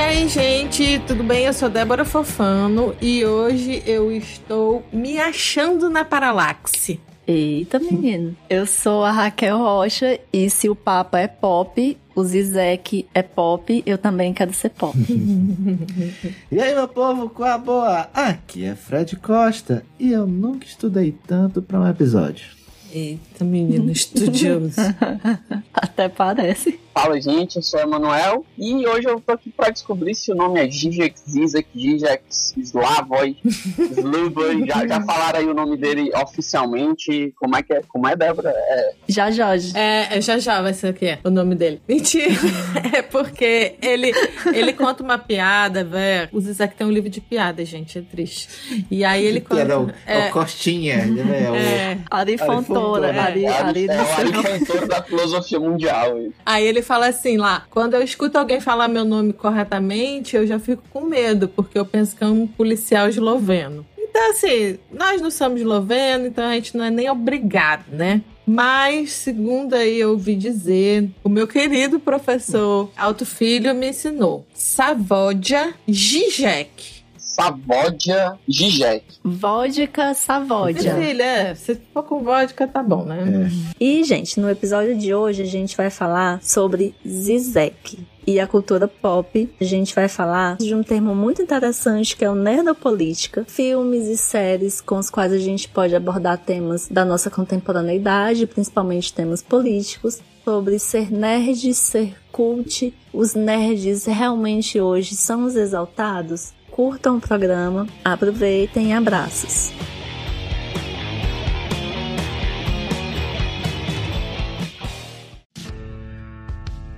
E aí, gente, tudo bem? Eu sou Débora Fofano e hoje eu estou me achando na Paralaxe. Eita, menino. Eu sou a Raquel Rocha e se o Papa é pop, o Zizek é pop, eu também quero ser pop. e aí, meu povo, qual a boa? Aqui é Fred Costa e eu nunca estudei tanto para um episódio. Eita, menino estudioso. Até parece. Fala, gente, eu sou o Emanuel e hoje eu tô aqui pra descobrir se o nome é Zizek, Zizek, Zizek, Slavoj, Sluboy. Já, já falaram aí o nome dele oficialmente. Como é que é? Como é, Débora? É... Já Jorge. É, é, já já vai ser o que o nome dele. Mentira. é porque ele, ele conta uma piada, velho. O Zizek tem um livro de piada, gente, é triste. E aí ele conta... Piada, o, é, o Costinha, né? É. O... Ari Fontoura. Ari, Ari, é, o Ari Fontoura da filosofia mundial. Aí ele fala assim lá: quando eu escuto alguém falar meu nome corretamente, eu já fico com medo, porque eu penso que é um policial esloveno. Então, assim, nós não somos esloveno, então a gente não é nem obrigado, né? Mas, segundo aí eu ouvi dizer, o meu querido professor Alto Filho me ensinou. Savodja Zizek. Savodja Zizek. Vodka Savodja. Filha, é, se for com vodka, tá bom, né? É. E, gente, no episódio de hoje a gente vai falar sobre Zizek e a cultura pop, a gente vai falar de um termo muito interessante que é o nerdopolítica, filmes e séries com os quais a gente pode abordar temas da nossa contemporaneidade, principalmente temas políticos, sobre ser nerd, ser cult. Os nerds realmente hoje são os exaltados? Curtam o programa, aproveitem e abraços.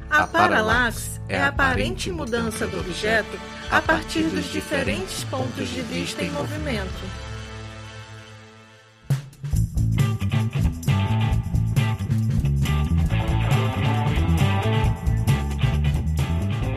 A paralaxe é a aparente mudança do objeto a partir dos diferentes pontos de vista em movimento.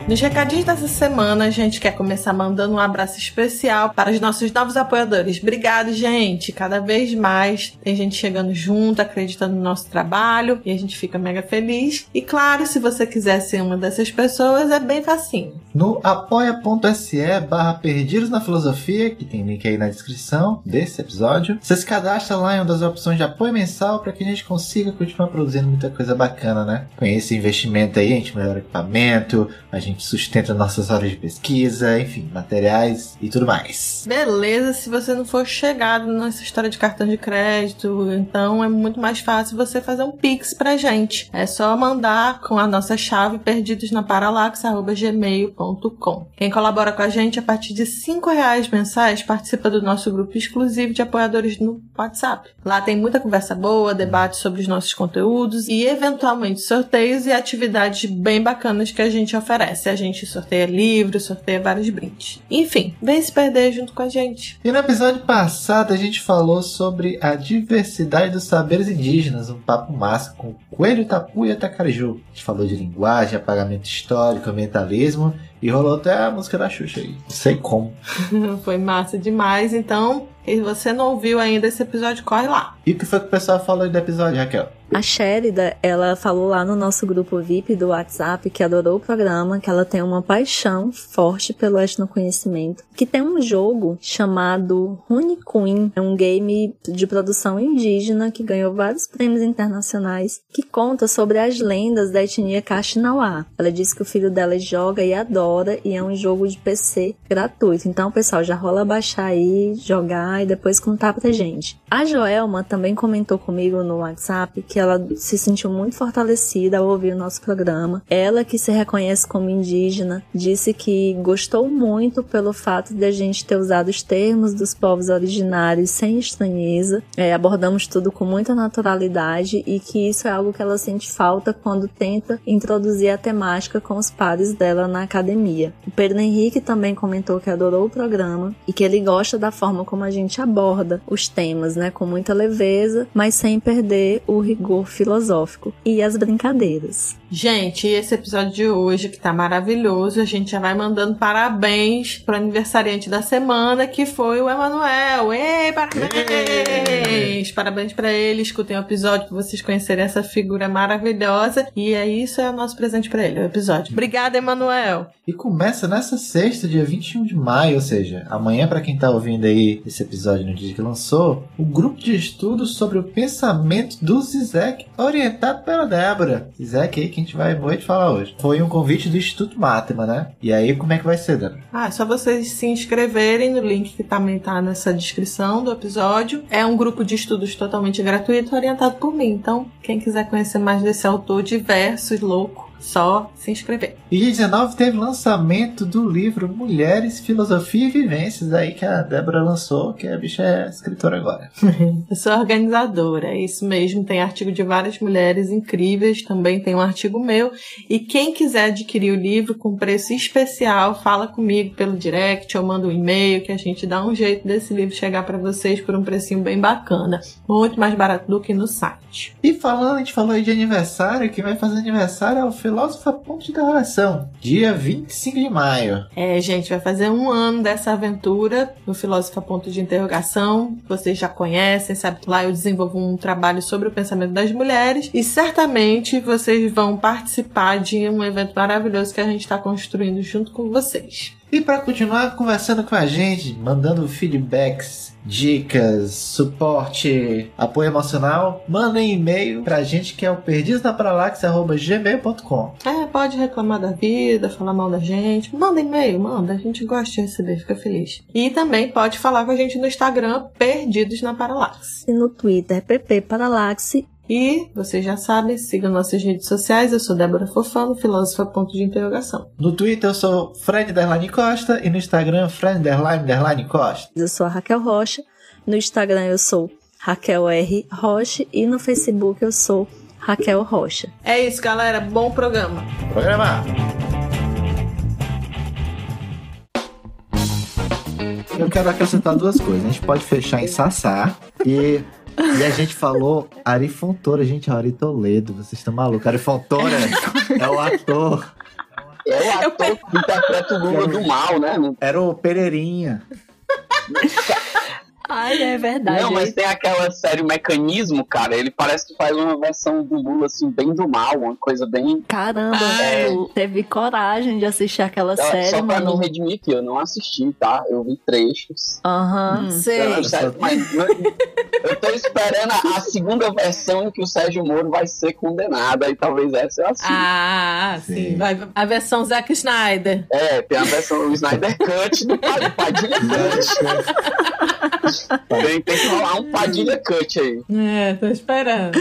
Nos recadinhos dessa semana, a gente quer começar mandando um abraço especial para os nossos novos apoiadores. Obrigado, gente! Cada vez mais tem gente chegando junto, acreditando no nosso trabalho e a gente fica mega feliz. E claro, se você quiser ser uma dessas pessoas, é bem facinho. No apoia.se barra Perdidos na Filosofia, que tem link aí na descrição desse episódio, você se cadastra lá em uma das opções de apoio mensal para que a gente consiga continuar produzindo muita coisa bacana, né? Com esse investimento aí, a gente melhora equipamento, a gente sustenta nossas horas de pesquisa, enfim, materiais e tudo mais. Beleza, se você não for chegado nessa história de cartão de crédito, então é muito mais fácil você fazer um pix pra gente. É só mandar com a nossa chave perdidosnaparalax@gmail.com. Quem colabora com a gente a partir de cinco reais mensais participa do nosso grupo exclusivo de apoiadores no WhatsApp. Lá tem muita conversa boa, debate sobre os nossos conteúdos e eventualmente sorteios e atividades bem bacanas que a gente oferece a gente sorteia livros, sorteia vários brindes. Enfim, vem se perder junto com a gente. E no episódio passado a gente falou sobre a diversidade dos saberes indígenas, um papo massa com Coelho Tapu e Atacariju. A gente falou de linguagem, apagamento histórico, ambientalismo e rolou até a música da Xuxa aí. Não sei como. Foi massa demais, então. E você não ouviu ainda esse episódio, corre lá. E o que foi que o pessoal falou do episódio, Raquel? A Sherida, ela falou lá no nosso grupo VIP do WhatsApp que adorou o programa, que ela tem uma paixão forte pelo etnoconhecimento, que tem um jogo chamado Rune Queen, é um game de produção indígena que ganhou vários prêmios internacionais, que conta sobre as lendas da etnia Kaxinawá. Ela disse que o filho dela joga e adora e é um jogo de PC gratuito. Então, pessoal, já rola baixar aí, jogar e depois contar pra gente. A Joelma também comentou comigo no WhatsApp que ela se sentiu muito fortalecida ao ouvir o nosso programa. Ela, que se reconhece como indígena, disse que gostou muito pelo fato de a gente ter usado os termos dos povos originários sem estranheza. É, abordamos tudo com muita naturalidade e que isso é algo que ela sente falta quando tenta introduzir a temática com os pares dela na academia. O Pedro Henrique também comentou que adorou o programa e que ele gosta da forma como a gente aborda os temas, né, com muita leveza, mas sem perder o rigor filosófico e as brincadeiras. Gente, esse episódio de hoje que tá maravilhoso, a gente já vai mandando parabéns pro aniversariante da semana, que foi o Emanuel. Ei, parabéns! Parabéns para ele, escutem o episódio pra vocês conhecerem essa figura maravilhosa. E é isso, é o nosso presente para ele, o episódio. Obrigada, Emanuel! E começa nessa sexta, dia 21 de maio, ou seja, amanhã para quem tá ouvindo aí esse episódio no dia que lançou, o grupo de estudos sobre o pensamento do Zizek, orientado pela Débora. Zizek aí que a gente vai muito falar hoje. Foi um convite do Instituto Matema, né? E aí como é que vai ser, Débora? Ah, é só vocês se inscreverem no link que também tá nessa descrição do episódio. É um grupo de estudos totalmente gratuito, orientado por mim. Então, quem quiser conhecer mais desse autor diverso e louco, só se inscrever. E dia 19 teve lançamento do livro Mulheres, Filosofia e Vivências, aí que a Débora lançou, que a bicha é escritora agora. Eu sou organizadora, é isso mesmo. Tem artigo de várias mulheres incríveis, também tem um artigo meu. E quem quiser adquirir o livro com preço especial, fala comigo pelo direct ou manda um e-mail que a gente dá um jeito desse livro chegar para vocês por um precinho bem bacana. Muito mais barato do que no site. E falando, a gente falou aí de aniversário, quem vai fazer aniversário é o Filósofo a Ponto de Interrogação, dia 25 de maio. É, gente, vai fazer um ano dessa aventura no Filósofo a Ponto de Interrogação. Vocês já conhecem, sabe lá eu desenvolvo um trabalho sobre o pensamento das mulheres e certamente vocês vão participar de um evento maravilhoso que a gente está construindo junto com vocês. E para continuar conversando com a gente, mandando feedbacks, dicas, suporte, apoio emocional, mandem e-mail pra gente que é o perdidosnaparalaxe.gmail.com É, pode reclamar da vida, falar mal da gente. Manda e-mail, manda. A gente gosta de receber, fica feliz. E também pode falar com a gente no Instagram, Perdidos na Paralaxe. E no Twitter, PP Paralaxe e vocês já sabem, sigam nossas redes sociais. Eu sou Débora Fofano, filósofa ponto de interrogação. No Twitter eu sou Fred Derline Costa e no Instagram Fred Derline Derline Costa. Eu sou a Raquel Rocha. No Instagram eu sou Raquel R. Rocha e no Facebook eu sou Raquel Rocha. É isso, galera. Bom programa. Programa. Eu quero acrescentar duas coisas. A gente pode fechar em Sassá e e a gente falou Ari Fontoura, gente, Ari Toledo, vocês estão malucos. Ari Fontoura é o ator. É o ator que interpreta o Lula do mal, né? Era o Pereirinha. Ai, é verdade. Não, mas tem aquela série Mecanismo, cara. Ele parece que faz uma versão do Lula, assim, bem do mal, uma coisa bem. Caramba, é... teve coragem de assistir aquela é, série. Só pra mano. me redimir que eu não assisti, tá? Eu vi trechos. Aham, uhum, sei. Eu, mas, eu tô esperando a, a, segunda versão em que o Sérgio Moro vai ser condenado. Aí talvez essa eu assista. Ah, sim. sim. Vai, a versão Zack Snyder. É, tem a versão o Snyder Cut do Padilha Cut. Tem, tem que rolar um Padilha Cut aí. É, tô esperando.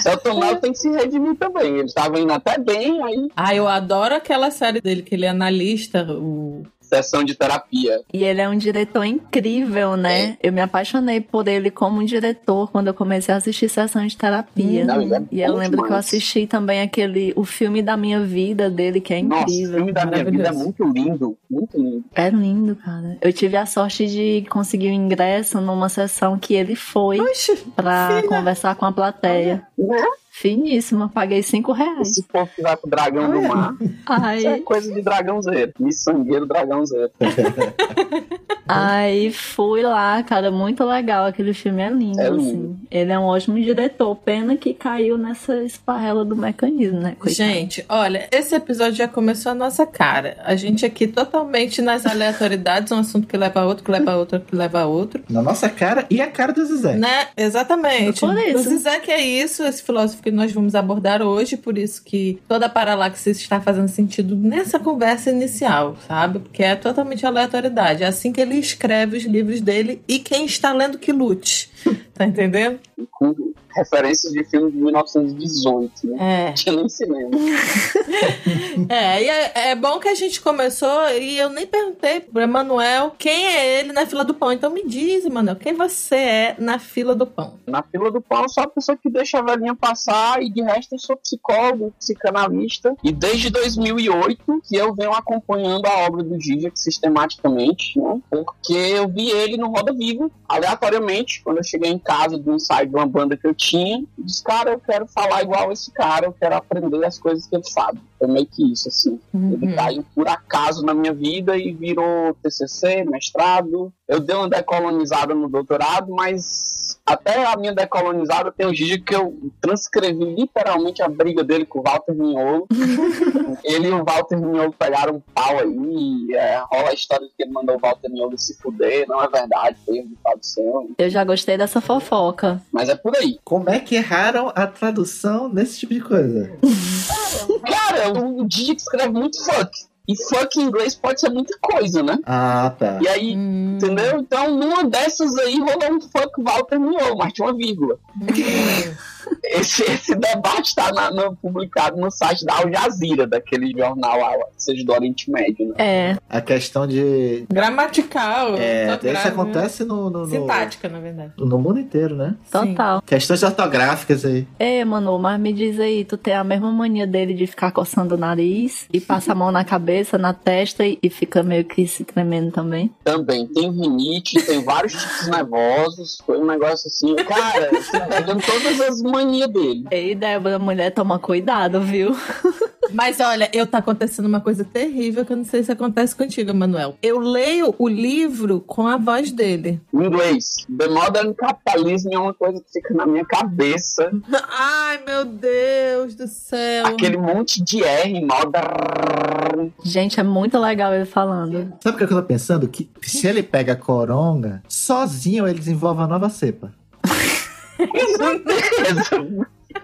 Celton Mello tem que se redimir também. Ele tava indo até bem, aí. Ah, eu adoro aquela série dele, que ele é analista, o sessão de terapia. E ele é um diretor incrível, né? É. Eu me apaixonei por ele como um diretor quando eu comecei a assistir sessão de terapia. Não, é e eu lembro demais. que eu assisti também aquele o filme da minha vida dele, que é incrível. Nossa, o filme da minha vida é muito lindo, muito lindo. É lindo, cara. Eu tive a sorte de conseguir o um ingresso numa sessão que ele foi filha. conversar com a plateia. Né? Finíssima, paguei cinco reais. Esse povo que vai pro dragão do mar. Ai. Isso é coisa de dragãozeiro. Miçangueiro dragãozeiro. Aí fui lá, cara, muito legal. Aquele filme é lindo, É assim. lindo. Ele é um ótimo diretor. Pena que caiu nessa esparrela do mecanismo, né? Coitado. Gente, olha, esse episódio já começou a nossa cara. A gente aqui totalmente nas aleatoriedades, um assunto que leva a outro, que leva a outro, que leva a outro. Na nossa cara e a cara do Zizé. Né? Exatamente. Por isso. O Zizek é isso, esse filósofo que nós vamos abordar hoje, por isso que toda a paralaxe está fazendo sentido nessa conversa inicial, sabe? Porque é totalmente aleatoriedade. É assim que ele escreve os livros dele e quem está lendo que lute. Tá entendendo? Referências de filme de 1918, né? É. Tinha nem cinema. É, e é, é bom que a gente começou e eu nem perguntei pro Emanuel quem é ele na fila do pão. Então me diz, Emanuel, quem você é na fila do pão? Na fila do pão, eu sou a pessoa que deixa a velhinha passar e de resto eu sou psicólogo, psicanalista. E desde 2008 que eu venho acompanhando a obra do Zizek sistematicamente, né? Porque eu vi ele no Roda Viva, aleatoriamente, quando eu cheguei em casa do ensaio de uma banda que eu tinha. Disse, cara, eu quero falar igual esse cara, eu quero aprender as coisas que ele sabe. Foi meio que isso, assim. Ele caiu por acaso na minha vida e virou TCC, mestrado. Eu dei uma decolonizada no doutorado, mas até a minha decolonizada tem um dia que eu transcrevi literalmente a briga dele com o Walter Mignolo. ele e o Walter Mignolo pegaram um pau aí. É, rola a história de que ele mandou o Walter Mignolo se fuder. Não é verdade, foi erro de tradução. Eu já gostei dessa fofoca. Mas é por aí. Como é que erraram a tradução nesse tipo de coisa? Cara, o Didi escreve muito fuck. E fuck em inglês pode ser muita coisa, né? Ah, tá. E aí, Hum. entendeu? Então, numa dessas aí rolou um fuck Walter Mignolo, mas tinha uma vírgula. Esse, esse debate tá no- publicado no site da Al Jazeera, daquele jornal lá, seja do Oriente Médio, né? É, A questão de. Gramatical. É, isso ortográfica. acontece no, no, no, Sintática, na verdade. no mundo inteiro, né? total. Questões ortográficas aí. Ei, Manu, mas me diz aí, tu tem a mesma mania dele de ficar coçando o nariz e passa a mão na cabeça, na testa e, e fica meio que se tremendo também? Também tem rinite, tem vários tipos nervosos, foi um negócio assim, cara, você pegando todas as manias dele. Ei, Débora, mulher, toma cuidado, viu? Mas olha, eu tá acontecendo uma coisa terrível que eu não sei se acontece contigo, Manuel. Eu leio o livro com a voz dele. Em inglês, The Modern Capitalism é uma coisa que fica na minha cabeça. Ai, meu Deus do céu. Aquele monte de R, modern. Gente, é muito legal ele falando. Sabe o que eu tô pensando? Que se ele pega a coronga, sozinho ele desenvolve uma nova cepa.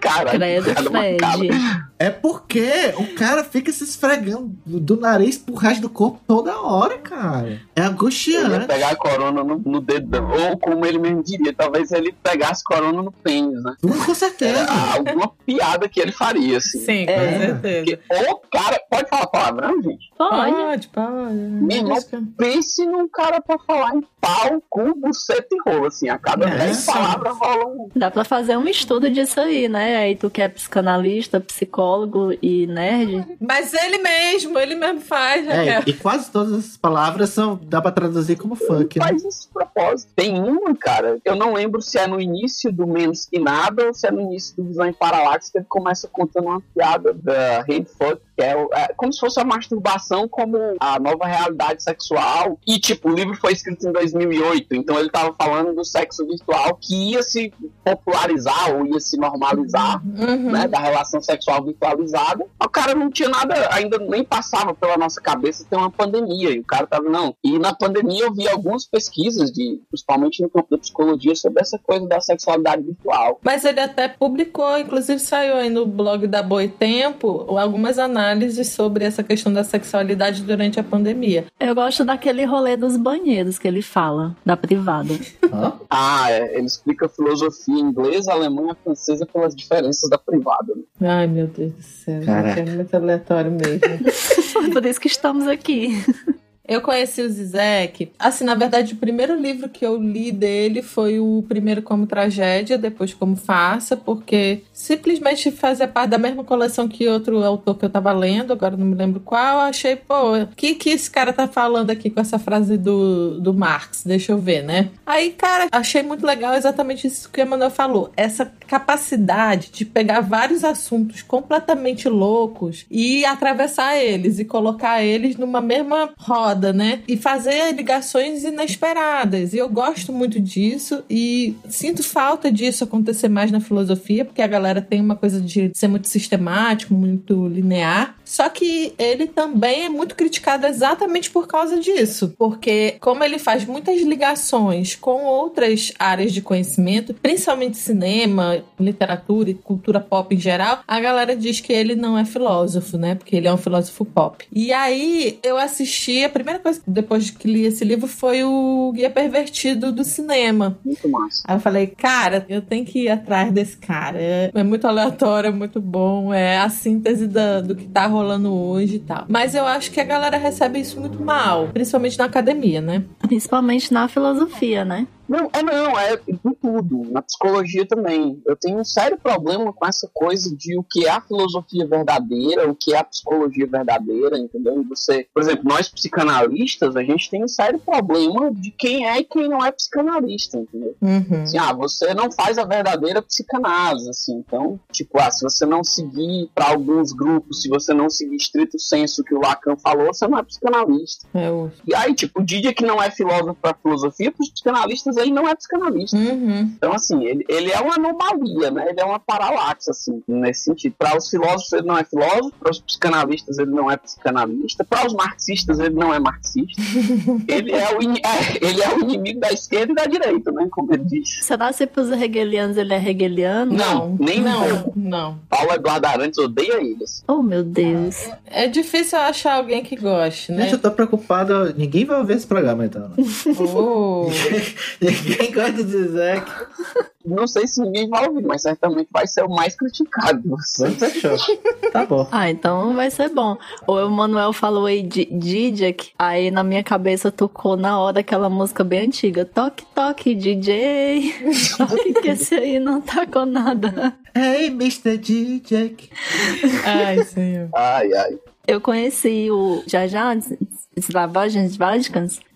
Cara, Credo, cara. Fred. É porque o cara fica se esfregando do nariz pro resto do corpo toda hora, cara. É Ele ia angustiante. pegar a corona no, no dedão. Ou como ele mesmo diria, talvez ele pegasse corona no pênis, né? Com certeza. Era alguma piada que ele faria, assim. Sim, com É. certeza. Porque o cara. Pode falar palavrão, gente? Pode. Pode, Meu irmão, pense num cara pra falar em pau, cu, buceta e rolo, assim. A cada É, 10 sim. palavras rola um. Dá pra fazer um estudo disso aí, né? Aí tu que é psicanalista, psicólogo e nerd. Mas ele mesmo, ele mesmo faz, É, Raquel. e quase todas as palavras são, dá pra traduzir como funk, né? Faz isso de propósito. Tem uma, cara, eu não lembro se é no início do Menos Que Nada ou se é no início do Visão em Paralaxe que ele começa contando uma piada da Hate Fuck, que é, é como se fosse a masturbação como a nova realidade sexual. E, tipo, o livro foi escrito em 2008, então ele tava falando do sexo virtual que ia se popularizar ou ia se normalizar. Uhum. né, da relação sexual virtualizada. O cara não tinha nada, ainda nem passava pela nossa cabeça ter uma pandemia. E o cara tava, não. E na pandemia eu vi algumas pesquisas, de, principalmente no campo da psicologia, sobre essa coisa da sexualidade virtual. Mas ele até publicou, inclusive saiu aí no blog da Boitempo, algumas análises sobre essa questão da sexualidade durante a pandemia. Eu gosto daquele rolê dos banheiros que ele fala, da privada. Hã? Ah, é, ele explica filosofia inglesa, alemã e francesa pelas diferenças da privada. né? Ai, meu Deus do céu. Caraca. É muito aleatório mesmo. Por isso que estamos aqui. Eu conheci o Zizek. Assim, na verdade, o primeiro livro que eu li dele foi o primeiro como tragédia, depois como farsa, porque simplesmente fazia parte da mesma coleção que outro autor que eu tava lendo, agora não me lembro qual. Achei, pô, o que, que esse cara tá falando aqui com essa frase do, do Marx? Deixa eu ver, né? Aí, cara, achei muito legal exatamente isso que o Emanuel falou. Essa capacidade de pegar vários assuntos completamente loucos e atravessar eles e colocar eles numa mesma roda, né? E fazer ligações inesperadas. E eu gosto muito disso e sinto falta disso acontecer mais na filosofia, porque a galera tem uma coisa de ser muito sistemático, muito linear. Só que ele também é muito criticado exatamente por causa disso. Porque, como ele faz muitas ligações com outras áreas de conhecimento, principalmente cinema, literatura e cultura pop em geral, a galera diz que ele não é filósofo, né? Porque ele é um filósofo pop. E aí eu assisti, a primeira coisa depois que li esse livro foi o Guia Pervertido do Cinema. Muito massa. Aí eu falei, cara, eu tenho que ir atrás desse cara. É, é muito aleatório, é muito bom. É a síntese da, do que tá rolando hoje e tal. Mas eu acho que a galera recebe isso muito mal, principalmente na academia, né? Principalmente na filosofia, né? Não, é não, é em tudo, na psicologia também. Eu tenho um sério problema com essa coisa de o que é a filosofia verdadeira, o que é a psicologia verdadeira, entendeu? Você, por exemplo, nós psicanalistas, a gente tem um sério problema de quem é e quem não é psicanalista, entendeu? Uhum. Assim, ah, você não faz a verdadeira psicanálise, assim. Então, tipo, ah, se você não seguir para alguns grupos, se você não seguir estrito senso que o Lacan falou, você não é psicanalista. É. E aí, tipo, o Didier que não é filósofo para filosofia, para os psicanalistas ele não é psicanalista. Uhum. Então, assim, ele, ele é uma anomalia, né? Ele é uma paralaxe, assim, nesse sentido. Para os filósofos, ele não é filósofo, para os psicanalistas, ele não é psicanalista, para os marxistas, ele não é marxista. ele, é o, in- é, ele é o inimigo da esquerda e da direita, né? Como ele diz. Será que pros hegelianos ele é hegeliano? Não, nem não, não. Paulo Eduardo Arantes odeia eles. Oh, meu Deus. É difícil achar alguém que goste, né? Gente, eu tô preocupado. Ninguém vai ouvir esse programa, então. né? Oh. Ninguém gosta de Zizek. Não sei se ninguém vai ouvir, mas certamente vai ser o mais criticado. fechou. Tá bom. Ah, então vai ser bom. O Manuel falou aí de Didiak, aí na minha cabeça tocou na hora aquela música bem antiga. Toque, toque, DJ. Que esse aí não tá com nada. Hey, Mr. DJ. Ai, senhor. Ai, ai. Eu conheci o Jajá Slavagens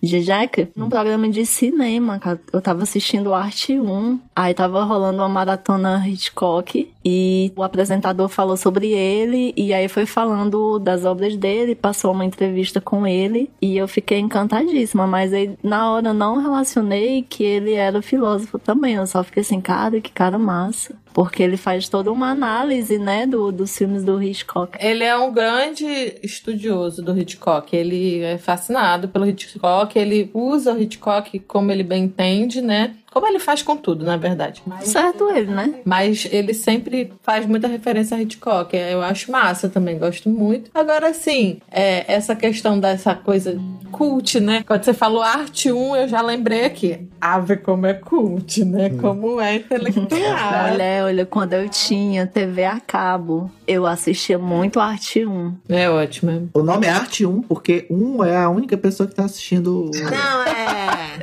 Vásicas, Zizek, num programa de cinema. cara. Eu tava assistindo Arte 1, aí tava rolando uma maratona Hitchcock e o apresentador falou sobre ele e aí foi falando das obras dele, passou uma entrevista com ele e eu fiquei encantadíssima, mas aí na hora eu não relacionei que ele era filósofo também, eu só fiquei assim, cara, que cara massa. Porque ele faz toda uma análise, né, do, dos filmes do Hitchcock. Ele é um grande estudioso do Hitchcock. Ele é fascinado pelo Hitchcock. Ele usa o Hitchcock como ele bem entende, né? Como ele faz com tudo, na verdade. Mas, Certo ele, né? mas ele sempre faz muita referência a Hitchcock. Eu acho massa também, gosto muito. Agora, sim, é, essa questão dessa coisa cult, né? Quando você falou arte 1, eu já lembrei aqui. Ave como é cult, né? Como é intelectual. Olha, olha, quando eu tinha TV a cabo, eu assistia muito Arte 1. É ótimo. O nome é Arte 1 porque 1 é a única pessoa que tá assistindo. Não, é.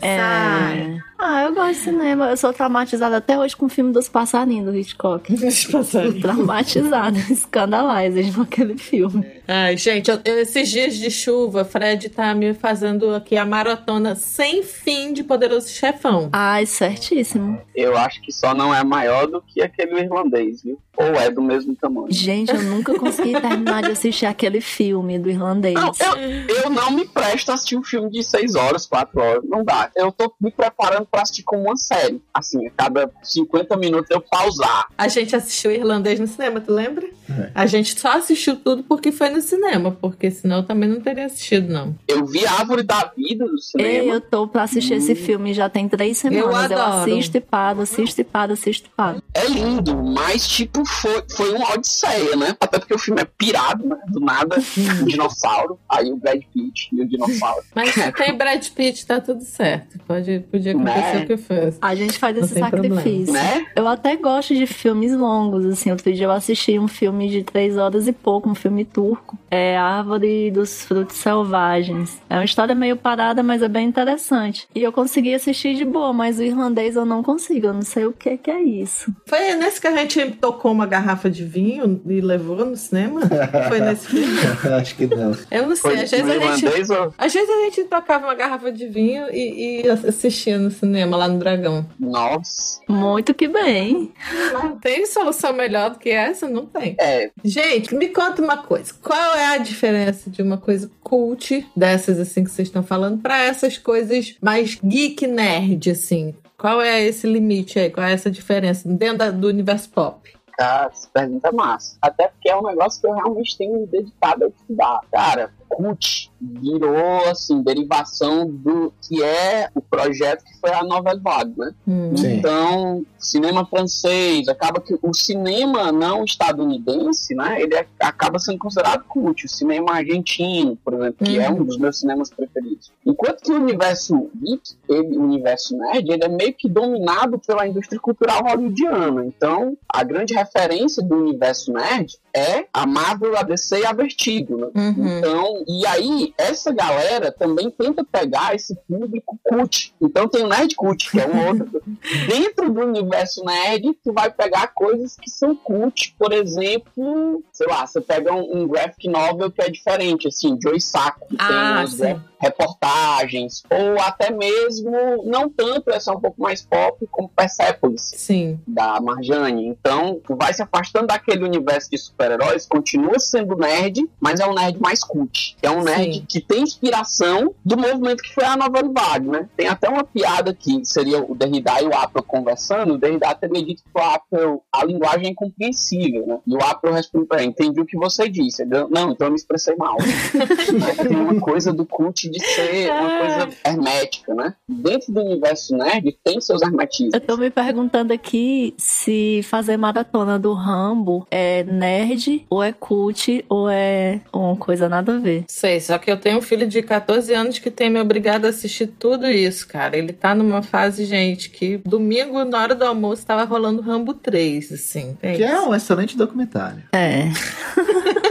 É. Ah, eu gosto de cinema. Eu sou traumatizada até hoje com o filme dos passarinhos do Hitchcock. Deixa eu passar aí. Traumatizada, escandalized com aquele filme. Ai, gente, eu- eu- esses dias de chuva, Fred tá me fazendo aqui a maratona sem fim de Poderoso Chefão. Ai, certíssimo. Eu acho que só não é maior do que aquele irlandês, viu? Ou é do mesmo tamanho. Gente, eu nunca consegui terminar de assistir aquele filme do irlandês. Não, eu, eu não me presto a assistir um filme de 6 horas, 4 horas. Não dá. Eu tô me preparando pra assistir como uma série. Assim, a cada 50 minutos eu pausar. A gente assistiu Irlandês no cinema, tu lembra? É. A gente só assistiu tudo porque foi no cinema, porque senão eu também não teria assistido, não. Eu vi Árvore da Vida do cinema. eu tô pra assistir esse filme já tem três semanas. Eu, adoro. assisto e paro, assisto e paro, assisto e paro. É lindo, mas tipo, foi, foi uma odisseia, né? Até porque o filme é pirado, né? Do nada, um dinossauro. Aí o Brad Pitt e o dinossauro. Mas se tem Brad Pitt, tá tudo certo. Pode, podia acontecer Né? o que fosse. A gente faz Não esse sacrifício. Né? Eu até gosto de filmes longos, assim. Outro dia eu assisti um filme de três horas e pouco, um filme turco. É Árvore dos Frutos Selvagens. É uma história meio parada, mas é bem interessante. E eu consegui assistir de boa, mas o irlandês eu não consigo. Eu não sei o que, que é isso. Foi nesse que a gente tocou uma garrafa de vinho e levou no cinema? Foi nesse filme? Acho que não. Eu não sei. Foi Às vezes a gente. ou... Às vezes a gente tocava uma garrafa de vinho e, e assistia no cinema lá no Dragão. Nossa. Muito que bem. Não tem solução melhor do que essa? Não tem. É, Gente, me conta uma coisa. Qual é a diferença de uma coisa cult, dessas assim que vocês estão falando, pra essas coisas mais geek nerd, assim? Qual é esse limite aí? Qual é essa diferença dentro do universo pop? ficar se pergunta massa. Até porque é um negócio que eu realmente tenho me dedicado a estudar. Cara, CUT virou, assim, derivação do que é o projeto que foi a Nouvelle Vague, né? Hum. Então, cinema francês, acaba que o cinema não estadunidense, né, ele é- acaba sendo considerado cult. O cinema argentino, por exemplo, que é um dos meus cinemas preferidos. Enquanto que o universo geek, ele, o universo nerd, ele é meio que dominado pela indústria cultural hollywoodiana. Então, a grande referência do universo nerd é a Marvel, a DC e a Vertigo, né? Uhum. Então, e aí, essa galera também tenta pegar esse público cult. Então tem o Nerd Cult, que é um outro. Dentro do universo nerd, tu vai pegar coisas que são cult. Por exemplo, sei lá, você pega um, um graphic novel que é diferente, assim, Joy Saco, que tem Ah, umas sim. gra- reportagens, ou até mesmo, não tanto, essa é um pouco mais pop, como Persepolis Sim. da Marjane. Então, tu vai se afastando daquele universo de super-heróis, continua sendo nerd, mas é um nerd mais cult. É um nerd Sim. que tem inspiração do movimento que foi a Nova Vague, né? Tem até uma piada que seria o Derrida e o Apple conversando. O Derrida teria dito pro Apple a linguagem é incompreensível, né? E o Apple responde pra ele, entendi o que você disse. Ele, não, então eu me expressei mal. Tem uma coisa do cult de ser uma coisa hermética, né? Dentro do universo nerd tem seus hermetismos. Eu tô me perguntando aqui se fazer maratona do Rambo é nerd, ou é cult, ou é uma coisa nada a ver. Sei, só que eu tenho um filho de 14 anos que tem me obrigado a assistir tudo isso, cara. Ele tá numa fase, gente, que domingo, na hora do almoço, tava rolando Rambo 3, assim. Que é um excelente documentário. É.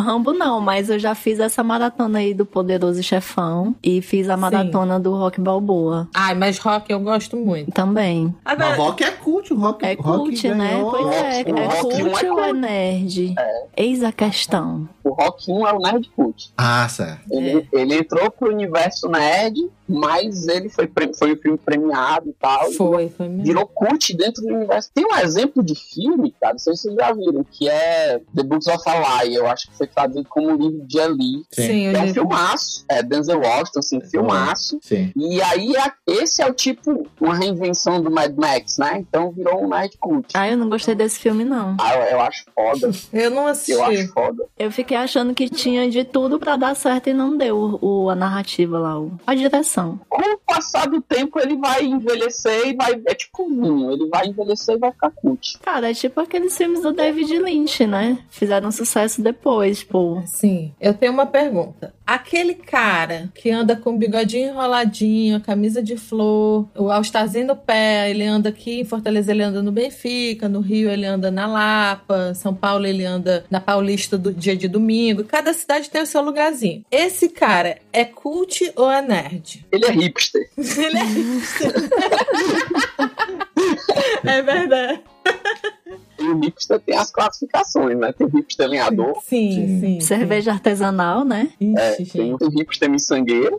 Rambo não, mas eu já fiz essa maratona aí do Poderoso Chefão e fiz a maratona do Rock Balboa Ai, mas rock eu gosto muito. também. Mas Agora, rock é cult, o rock É rock cult, né? ganhou- Pois é, é Rock um cult é ou é nerd? Eis a questão. O Rock 1 é o Nerd Cult. Ah, certo. Ele, ele entrou pro universo nerd, mas ele foi, foi um filme premiado e tal. foi, foi mesmo. Virou cult dentro do universo. Tem um exemplo de filme, cara, não sei se vocês já viram, que é The Books of Eli. Eu acho que foi traduzido como o livro de Eli. Sim, É eu um filmaço. É Denzel Washington, assim, filmaço. Sim. E aí, a- esse é o tipo, uma reinvenção do Mad Max, né? Então virou um nerd cult. Ah, eu não gostei desse filme, não. Ah, eu, eu acho foda. Eu não assisti. Eu acho foda. Eu fiquei achando que tinha de tudo pra dar certo e não deu o, a narrativa lá, o- a direção. com o passar do tempo ele vai envelhecer e vai. É tipo um vinho, ele vai envelhecer e vai ficar cult. Cara, é tipo aqueles filmes do David Lynch, né? Fizeram sucesso depois, tipo. Sim, eu tenho uma pergunta. Aquele cara que anda com o bigodinho enroladinho, a camisa de flor, o alstazinho no pé, ele anda aqui em Fortaleza, ele anda no Benfica, no Rio ele anda na Lapa, São Paulo ele anda na Paulista do dia de domingo. Cada cidade tem o seu lugarzinho. Esse cara é cult ou é nerd? Ele é hipster. Ele é hipster. é verdade. E o hipster tem as classificações, né? Tem o hipster lenhador, Sim, Sim. sim. Cerveja artesanal, né? Ixi, é, tem o hipster miçangueira,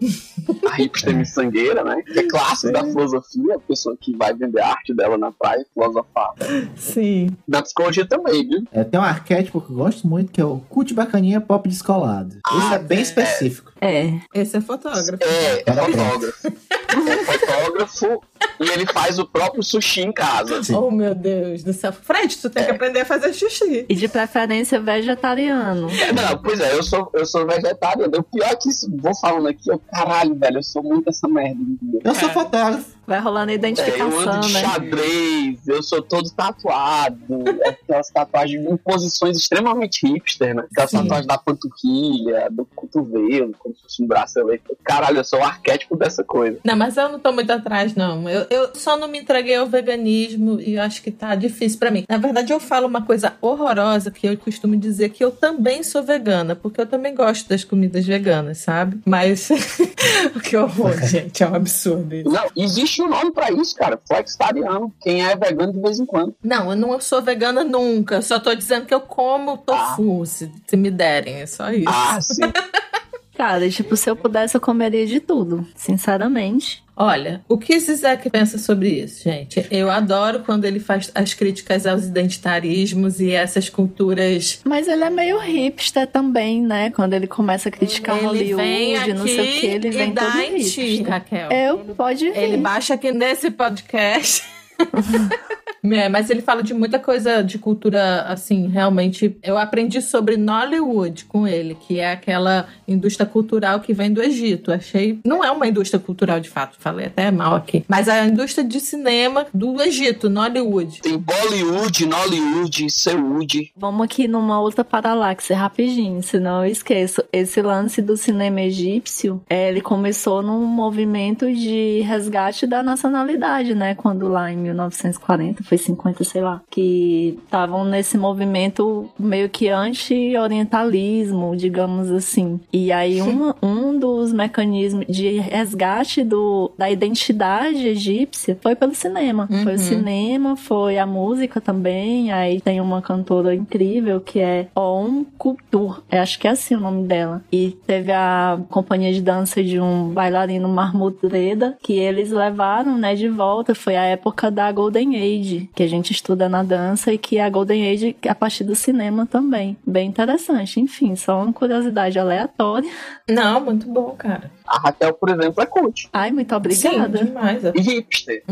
a hipster miçangueira, né? Que é clássico da filosofia, a pessoa que vai vender a arte dela na praia e filosofar. Sim. Na psicologia também, viu? É, tem um arquétipo que eu gosto muito, que é o cult bacaninha pop descolado. Isso é bem específico. É. Esse é fotógrafo. É, é fotógrafo. É fotógrafo e ele faz o próprio sushi em casa. Sim. Oh, meu Deus do céu. Fred, tu tem que aprender a fazer xixi. E de preferência vegetariano. É, Não, pois é, eu sou, eu sou vegetariano. O pior é que isso, vou falando aqui, eu, caralho, velho, eu sou muito essa merda. Eu sou É. fotógrafo. Vai rolando É, eu identificação, ando de né? xadrez, eu sou todo tatuado, aquelas tatuagens em posições extremamente hipster, né? Aquelas Sim. tatuagens da panturrilha, do cotovelo, como se fosse um bracelete. Caralho, eu sou o arquétipo dessa coisa. Não, mas eu não tô muito atrás, não. Eu, eu só não me entreguei ao veganismo e eu acho que tá difícil pra mim. Na verdade, eu falo uma coisa horrorosa que eu costumo dizer que eu também sou vegana, porque eu também gosto das comidas veganas, sabe? Mas. que horror, gente. É um absurdo isso. Não, existe um nome pra isso, cara, flexitariano. Quem é vegano de vez em quando. Não, eu não sou vegana nunca. Só tô dizendo que eu como tofu, se, se me derem. É só isso. Ah, sim. Cara, tipo, se eu pudesse, eu comeria de tudo. Sinceramente. Olha, o que Zizek pensa sobre isso, gente? Eu adoro quando ele faz as críticas aos identitarismos e essas culturas. Mas ele é meio hipster também, né? Quando ele começa a criticar ele Hollywood, não sei o que, ele vem todo ti, hipster. Raquel. Eu, pode vir. Ele baixa aqui nesse podcast. É, mas ele fala de muita coisa de cultura, assim, realmente. Eu aprendi sobre Nollywood com ele, que é aquela indústria cultural que vem do Egito. Achei. Não é uma indústria cultural de fato, falei até mal aqui. Mas a indústria de cinema do Egito, Nollywood. Tem Bollywood, Nollywood, Sewood. Vamos aqui numa outra paralaxe rapidinho, senão eu esqueço. Esse lance do cinema egípcio, é, ele começou num movimento de resgate da nacionalidade, né? Quando lá em 1940, foi 50, sei lá, que estavam nesse movimento meio que anti-orientalismo, digamos assim. E aí um, um dos mecanismos de resgate do, da identidade egípcia foi pelo cinema. Uhum. Foi o cinema, foi a música também. Aí tem uma cantora incrível que é On Kultur. Acho que é assim o nome dela. E teve a companhia de dança de um bailarino Mahmoud Reda, que eles levaram, né, de volta. Foi a época da Golden Age, que a gente estuda na dança e que a Golden Age a partir do cinema também. Bem interessante. Enfim, só uma curiosidade aleatória. Não, muito bom, cara. A Raquel, por exemplo, é coach. Ai, muito obrigada. Sim, demais. E hipster.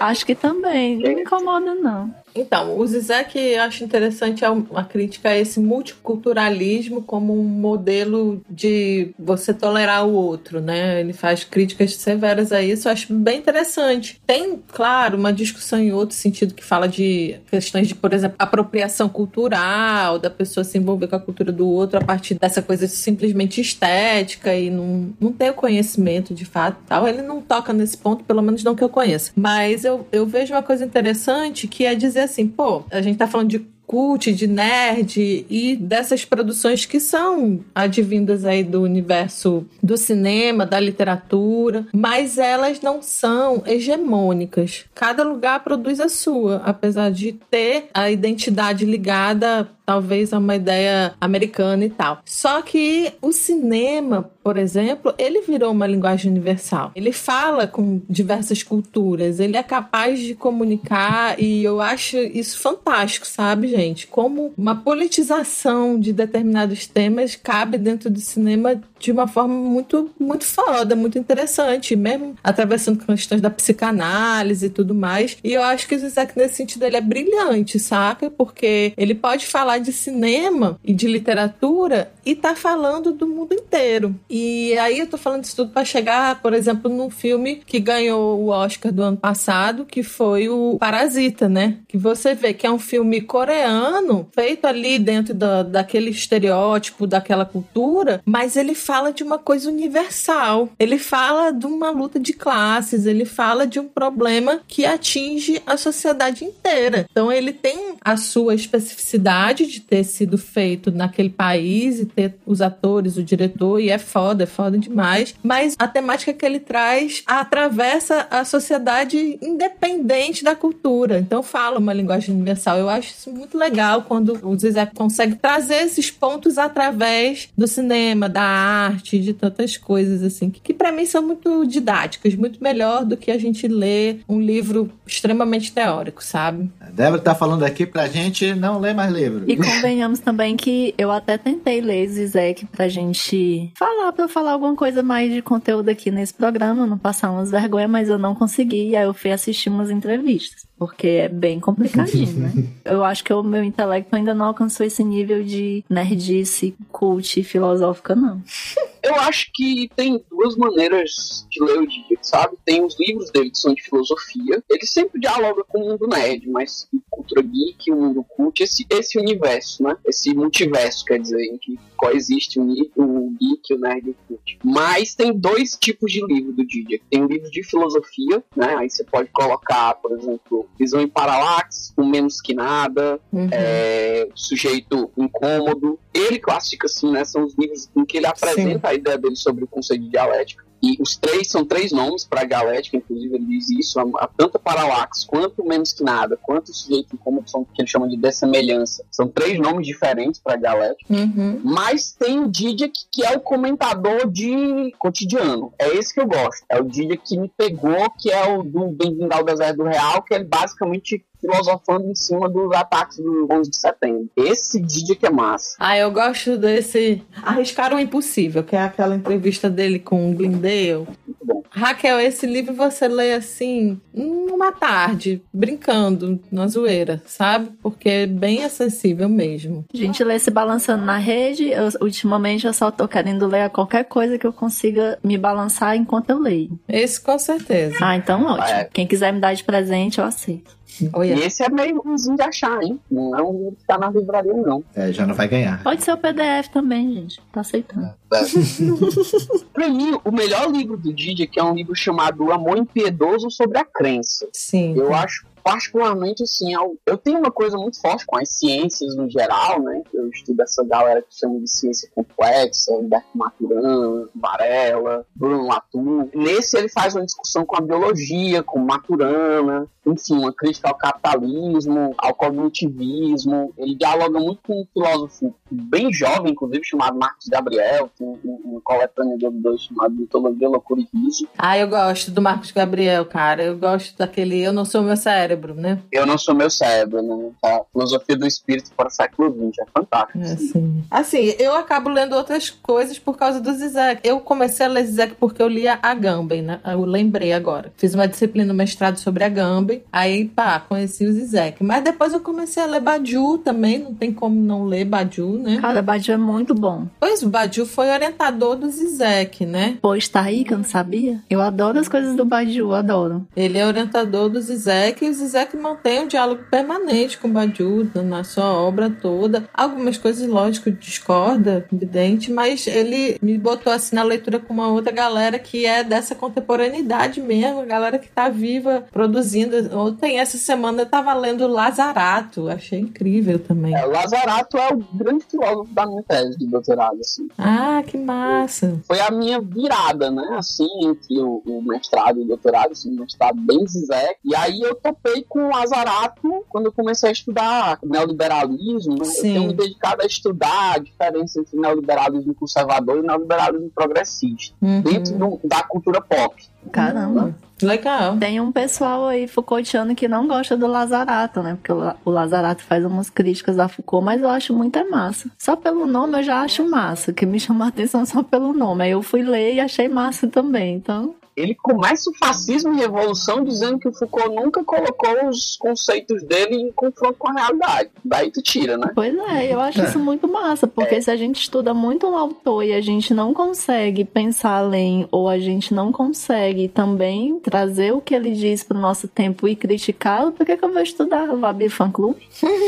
Acho que também. Não me incomoda, não. Então, o Zizek eu acho interessante a crítica a esse multiculturalismo como um modelo de você tolerar o outro, né? Ele faz críticas severas a isso, eu acho bem interessante. Tem, claro, uma discussão em outro sentido que fala de questões de, por exemplo, apropriação cultural, da pessoa se envolver com a cultura do outro a partir dessa coisa simplesmente estética e não, não ter o conhecimento de fato tal. Ele não toca nesse ponto, pelo menos não que eu conheça. Mas eu, eu vejo uma coisa interessante que é dizer assim, pô, a gente tá falando de cult, de nerd e dessas produções que são advindas aí do universo do cinema, da literatura, mas elas não são hegemônicas. Cada lugar produz a sua, apesar de ter a identidade ligada talvez a uma ideia americana e tal. Só que o cinema, por exemplo, ele virou uma linguagem universal. Ele fala com diversas culturas, ele é capaz de comunicar e eu acho isso fantástico, sabe, gente? Como uma politização de determinados temas cabe dentro do cinema de uma forma muito, muito foda, muito interessante, mesmo atravessando questões da psicanálise e tudo mais. E eu acho que o Zizek, nesse sentido, ele é brilhante, saca? Porque ele pode falar de cinema e de literatura e tá falando do mundo inteiro. E aí eu tô falando isso tudo para chegar, por exemplo, num filme que ganhou o Oscar do ano passado, que foi o Parasita, né? Que você vê que é um filme coreano, feito ali dentro da, daquele estereótipo, daquela cultura, mas ele fala de uma coisa universal. Ele fala de uma luta de classes, ele fala de um problema que atinge a sociedade inteira. Então ele tem a sua especificidade de ter sido feito naquele país e ter os atores, o diretor, e é foda, é foda demais. Mas a temática que ele traz atravessa a sociedade independente da cultura. Então fala uma linguagem universal. Eu acho isso muito legal quando o Zizek consegue trazer esses pontos através do cinema, da arte, de tantas coisas assim, que, que para mim são muito didáticas, muito melhor do que a gente ler um livro extremamente teórico, sabe? A Débora tá falando aqui pra gente não ler mais livro. E convenhamos também que eu até tentei ler Zizek pra gente falar, pra eu falar alguma coisa mais de conteúdo aqui nesse programa, não passar umas vergonhas, mas eu não consegui. Aí eu fui assistir umas entrevistas porque é bem complicadinho, né? Eu acho que o meu intelecto ainda não alcançou esse nível de nerdice, cult filosófica, não. Eu acho que tem duas maneiras de ler o Didier, sabe? Tem os livros dele que são de filosofia. Ele sempre dialoga com o mundo nerd, mas cultura geek, o mundo cult, esse, esse universo, né? Esse multiverso, quer dizer, em que coexiste o, o geek, o nerd e o cult. Mas tem dois tipos de livro do Didier. Tem livro de filosofia, né? Aí você pode colocar, por exemplo, Visão em Paralaxe, O Menos Que Nada, uhum. é, Sujeito Incômodo. Ele classifica assim, né? São os livros em que ele apresenta Sim. a ideia dele sobre o conceito de dialética. E os três são três nomes para a dialética, inclusive ele diz isso, a, a tanto Paralax, quanto Menos Que Nada, quanto o sujeito como são, que ele chama de dessemelhança. São três nomes diferentes para a dialética. Uhum. Mas tem o Didier que é o comentador de cotidiano. É esse que eu gosto. É o Didier que me pegou, que é o do Bem-vindo ao Deserto do Real, que ele basicamente filosofando em cima dos ataques do 11 de setembro. Esse Didi que é massa. Ah, eu gosto desse Arriscar o Impossível, que é aquela entrevista dele com o Glendale. Muito bom. Raquel, esse livro você lê assim, numa tarde, brincando, na zoeira, sabe? Porque é bem acessível mesmo. A gente lê se balançando na rede. Eu, ultimamente eu só tô querendo ler qualquer coisa que eu consiga me balançar enquanto eu leio. Esse com certeza. Ah, então ótimo. É. Quem quiser me dar de presente, eu aceito. Olha. E esse é meio ruimzinho de achar, hein? Não é um livro que tá na livraria, não. É, já não vai ganhar. Pode ser o PDF também, gente. Tá aceitando. pra mim, o melhor livro do Didi que é um livro chamado Amor Impiedoso sobre a Crença. Sim. Eu acho particularmente assim, eu, eu tenho uma coisa muito forte com as ciências no geral, né? Eu estudo essa galera que chama de ciência complexa, Humberto Maturana, Varela, Bruno Latour. Nesse ele faz uma discussão com a biologia, com Maturana, enfim, uma crítica ao capitalismo, ao cognitivismo. Ele dialoga muito com um filósofo bem jovem, inclusive, chamado Marcos Gabriel, tem um, um coletânea de dois chamado Mitologia, Loucura e Riso. Ah, eu gosto do Marcos Gabriel, cara. Eu gosto daquele Eu Não Sou Meu Cérebro, né? Eu não sou meu cérebro, né? A filosofia do espírito para o século XX, é fantástico. É, assim. assim, eu acabo lendo outras coisas por causa do Zizek. Eu comecei a ler Zizek porque eu lia Agamben, né? Eu lembrei agora. Fiz uma disciplina no mestrado sobre Agamben. Aí, pá, conheci o Zizek. Mas depois eu comecei a ler Badiou também. Não tem como não ler Badiou, né? Cara, Badiou é muito bom. Pois o Badiou foi orientador do Zizek, né? Pois tá aí que eu não sabia. Eu adoro as coisas do Badiou, adoro. Ele é orientador do Zizek e o Zizek mantém um diálogo permanente com o Badiou na sua obra toda. Algumas coisas, lógico, discorda, evidente, mas ele me botou assim na leitura com uma outra galera que é dessa contemporaneidade mesmo, a galera que tá viva produzindo. Ontem, essa semana, eu tava lendo Lazarato, achei incrível também. É, o Lazarato é o grande filósofo da minha tese de doutorado, assim. Ah, que massa! Foi a minha virada, né, assim, entre o, o mestrado e o doutorado, assim, um mestrado bem zizek. E aí eu topei com o Lazarato quando eu comecei a estudar neoliberalismo, né? Sim. Eu tenho me dedicado a estudar a diferença entre neoliberalismo conservador e neoliberalismo progressista, Uhum. dentro do- da cultura pop. Caramba. Legal. Tem um pessoal aí Foucaultiano que não gosta do Lazarato, né? Porque o Lazarato faz umas críticas a Foucault, mas eu acho muito é massa. Só pelo nome eu já acho massa, que me chamou a atenção só pelo nome. Aí eu fui ler e achei massa também. Então, ele começa o fascismo e revolução dizendo que o Foucault nunca colocou os conceitos dele em confronto com a realidade. Daí tu tira, né? pois é, eu acho É. isso muito massa, porque se a gente estuda muito um autor e a gente não consegue pensar além, ou a gente não consegue também trazer o que ele diz pro nosso tempo e criticá-lo, por que, que eu vou estudar? Eu vou abrir fã clube?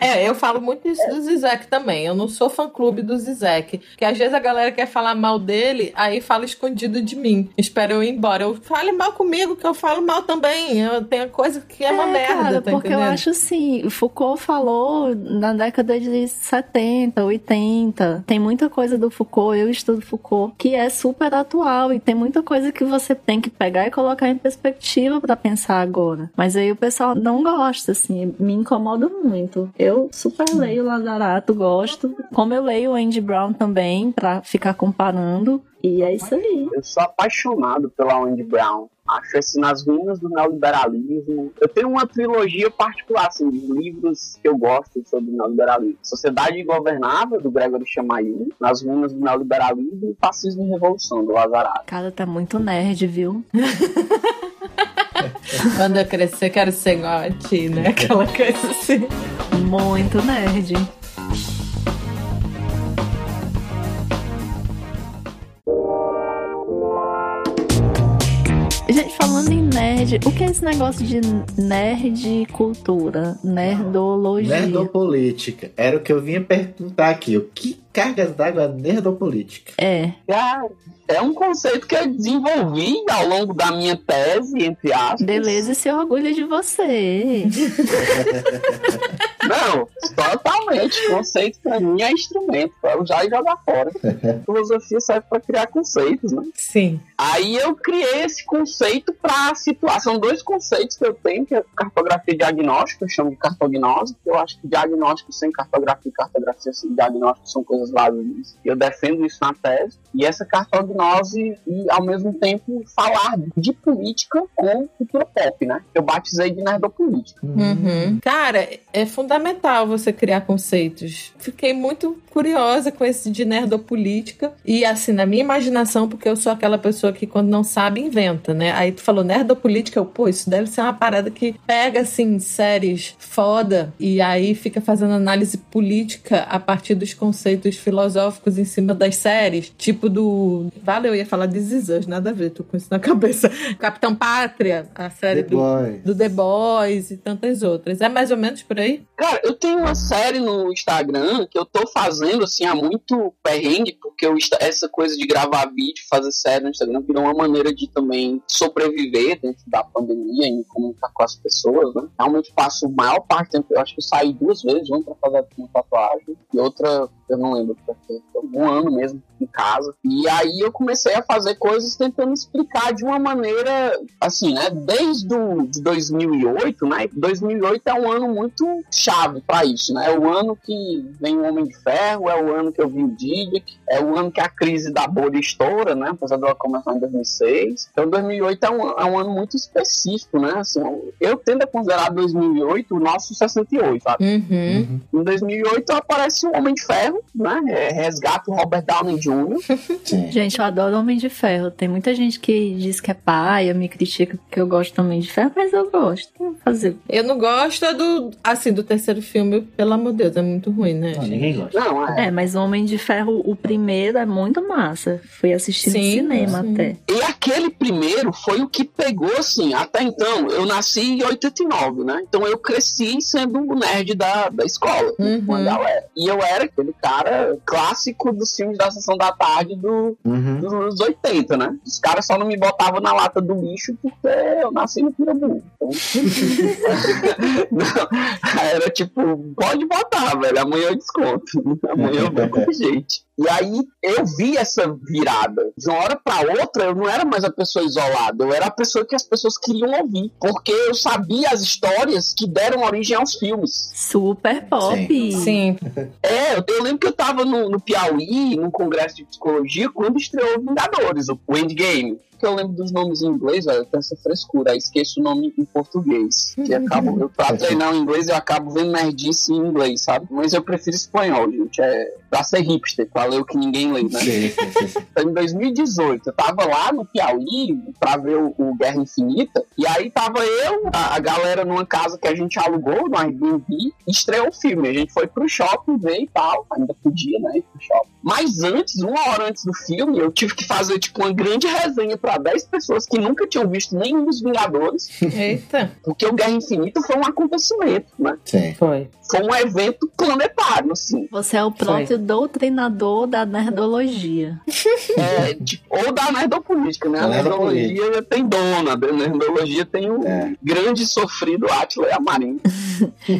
É, eu falo muito isso do Zizek também. Eu não sou fã clube do Zizek. Porque às vezes a galera quer falar mal dele, aí fala escondido de mim. Espera eu ir embora. Eu fale mal comigo, que eu falo mal também. Eu tenho coisa que é uma merda, cara, tá porque eu entendendo? acho assim, Foucault falou na década de 70, 80. Tem muita coisa do Foucault, eu estudo Foucault, que é super atual e tem muita coisa que você tem que pegar e colocar em perspectiva pra pensar agora. Mas aí o pessoal não gosta, assim, me incomoda muito. Eu super leio Lazarato, gosto. Como eu leio o Andy Brown também, pra ficar comparando. E é isso aí. Eu sou apaixonado pela Wendy Brown. Acho assim, nas ruínas do neoliberalismo. Eu tenho uma trilogia particular, assim, de livros que eu gosto sobre neoliberalismo. Sociedade Ingovernável, do Gregory Chamaillou, Nas ruínas do neoliberalismo e Fascismo e Revolução, do Lazarato. Cara, tá muito nerd, viu? Quando eu crescer, quero ser igual a ti, né? Aquela coisa assim. Muito nerd. Gente, falando em nerd, o que é esse negócio de nerd cultura? Nerdologia? Nerdopolítica. Era o que eu vinha perguntar aqui. O que cargas d'água é nerdopolítica? É. É, é um conceito que eu desenvolvi ao longo da minha tese, entre aspas. Beleza, e se orgulha de você. Não, totalmente. Conceito pra mim é instrumento, pra usar e jogar fora. Filosofia serve pra criar conceitos, né? Sim. Aí eu criei esse conceito para situar. São dois conceitos que eu tenho, que é cartografia e diagnóstico, eu chamo de cartognose, eu acho que diagnóstico sem cartografia e cartografia sem diagnóstico são coisas vazias. Eu defendo isso na tese. E essa cartognose e, ao mesmo tempo, falar de política com cultura pop, né? Eu batizei de nerdopolítica. Uhum. Cara, é fundamental você criar conceitos. Fiquei muito curiosa com esse de nerdopolítica. E assim, na minha imaginação, porque eu sou aquela pessoa que quando não sabe, inventa, né? Aí tu falou nerdopolítica, eu, pô, isso deve ser uma parada que pega, assim, séries foda e aí fica fazendo análise política a partir dos conceitos filosóficos em cima das séries. Tipo do... Vale, eu ia falar de Zizas, nada a ver, tô com isso na cabeça. Capitão Pátria, a série The do, do The Boys e tantas outras. É mais ou menos por aí? Cara, eu tenho uma série no Instagram que eu tô fazendo assim há muito perrengue, porque eu, essa coisa de gravar vídeo, fazer série no Instagram virou uma maneira de também sobreviver dentro da pandemia e comunicar com as pessoas, né? Realmente passo a maior parte do tempo, eu acho que eu saí duas vezes, uma pra fazer uma tatuagem e outra, eu não lembro porque um ano mesmo em casa. E aí eu comecei a fazer coisas tentando explicar de uma maneira assim, né? Desde o, de 2008, né? 2008 é um ano muito chave para isso, né? É o ano que vem o Homem de Ferro, é o ano que eu vi o Didac, é o ano que a crise da bolha estoura, né? Apesar dela começar em 2006. Então 2008 é um, é um ano muito específico, né? Assim, eu tendo a considerar 2008 o nosso 68, sabe? Uhum. Uhum. Em 2008 aparece o Homem de Ferro, né? É, resgata o Robert Downey Jr. Gente, eu adoro Homem de Ferro. Tem muita gente que diz que é paia, me critica porque eu gosto do Homem de Ferro, mas eu gosto. Fazer. Eu não gosto é do, assim, do terceiro filme, pelo amor de Deus, é muito ruim, né? Não, ninguém gosta. Não, é. É, mas o Homem de Ferro, o primeiro, é muito massa. Fui assistir Sim, no cinema sim. até. E aquele primeiro foi o que pegou, assim, até então, eu nasci em 89, né? Então eu cresci sendo um nerd da, da escola, Uhum. com a galera. E eu era aquele cara clássico dos filmes da Sessão da Tarde do, Uhum. dos anos 80, né? Os caras só não me botavam na lata do lixo porque eu nasci no Pirabu. Então... não, era tipo, pode botar, velho, amanhã eu desconto. Amanhã eu vou com gente. E aí eu vi essa virada. De uma hora pra outra, eu não era mais a pessoa isolada, eu era a pessoa que as pessoas queriam ouvir. Porque eu sabia as histórias que deram origem aos filmes. Super pop. Sim. É, eu, lembro que eu tava no, no Piauí, num congresso de psicologia, quando estreou Vingadores, o, o Endgame. Que eu lembro dos nomes em inglês, velho, eu tenho essa frescura, aí esqueço o nome em português. Que acabo, eu pra treinar o inglês, eu acabo vendo nerdice em inglês, sabe? Mas eu prefiro espanhol, gente. É pra ser hipster, pra ler o que ninguém lê, né? Sim, sim, sim. Então, em 2018, eu tava lá no Piauí pra ver o, o Guerra Infinita, e aí tava eu, a, a galera numa casa que a gente alugou, no Airbnb, e estreou o filme. A gente foi pro shopping ver e tal, ainda podia, né, ir pro shopping. Mas antes, uma hora antes do filme, eu tive que fazer, tipo, uma grande resenha pra 10 pessoas que nunca tinham visto nenhum dos Vingadores, Eita. porque o Guerra Infinita foi um acontecimento, né? Sim. Foi. Foi um evento planetário, assim. Você é o próprio doutrinador da nerdologia. É, tipo, ou da nerdopolítica, né? A nerdologia tem dona, a nerdologia tem o É. grande sofrido Átila e a Marinha.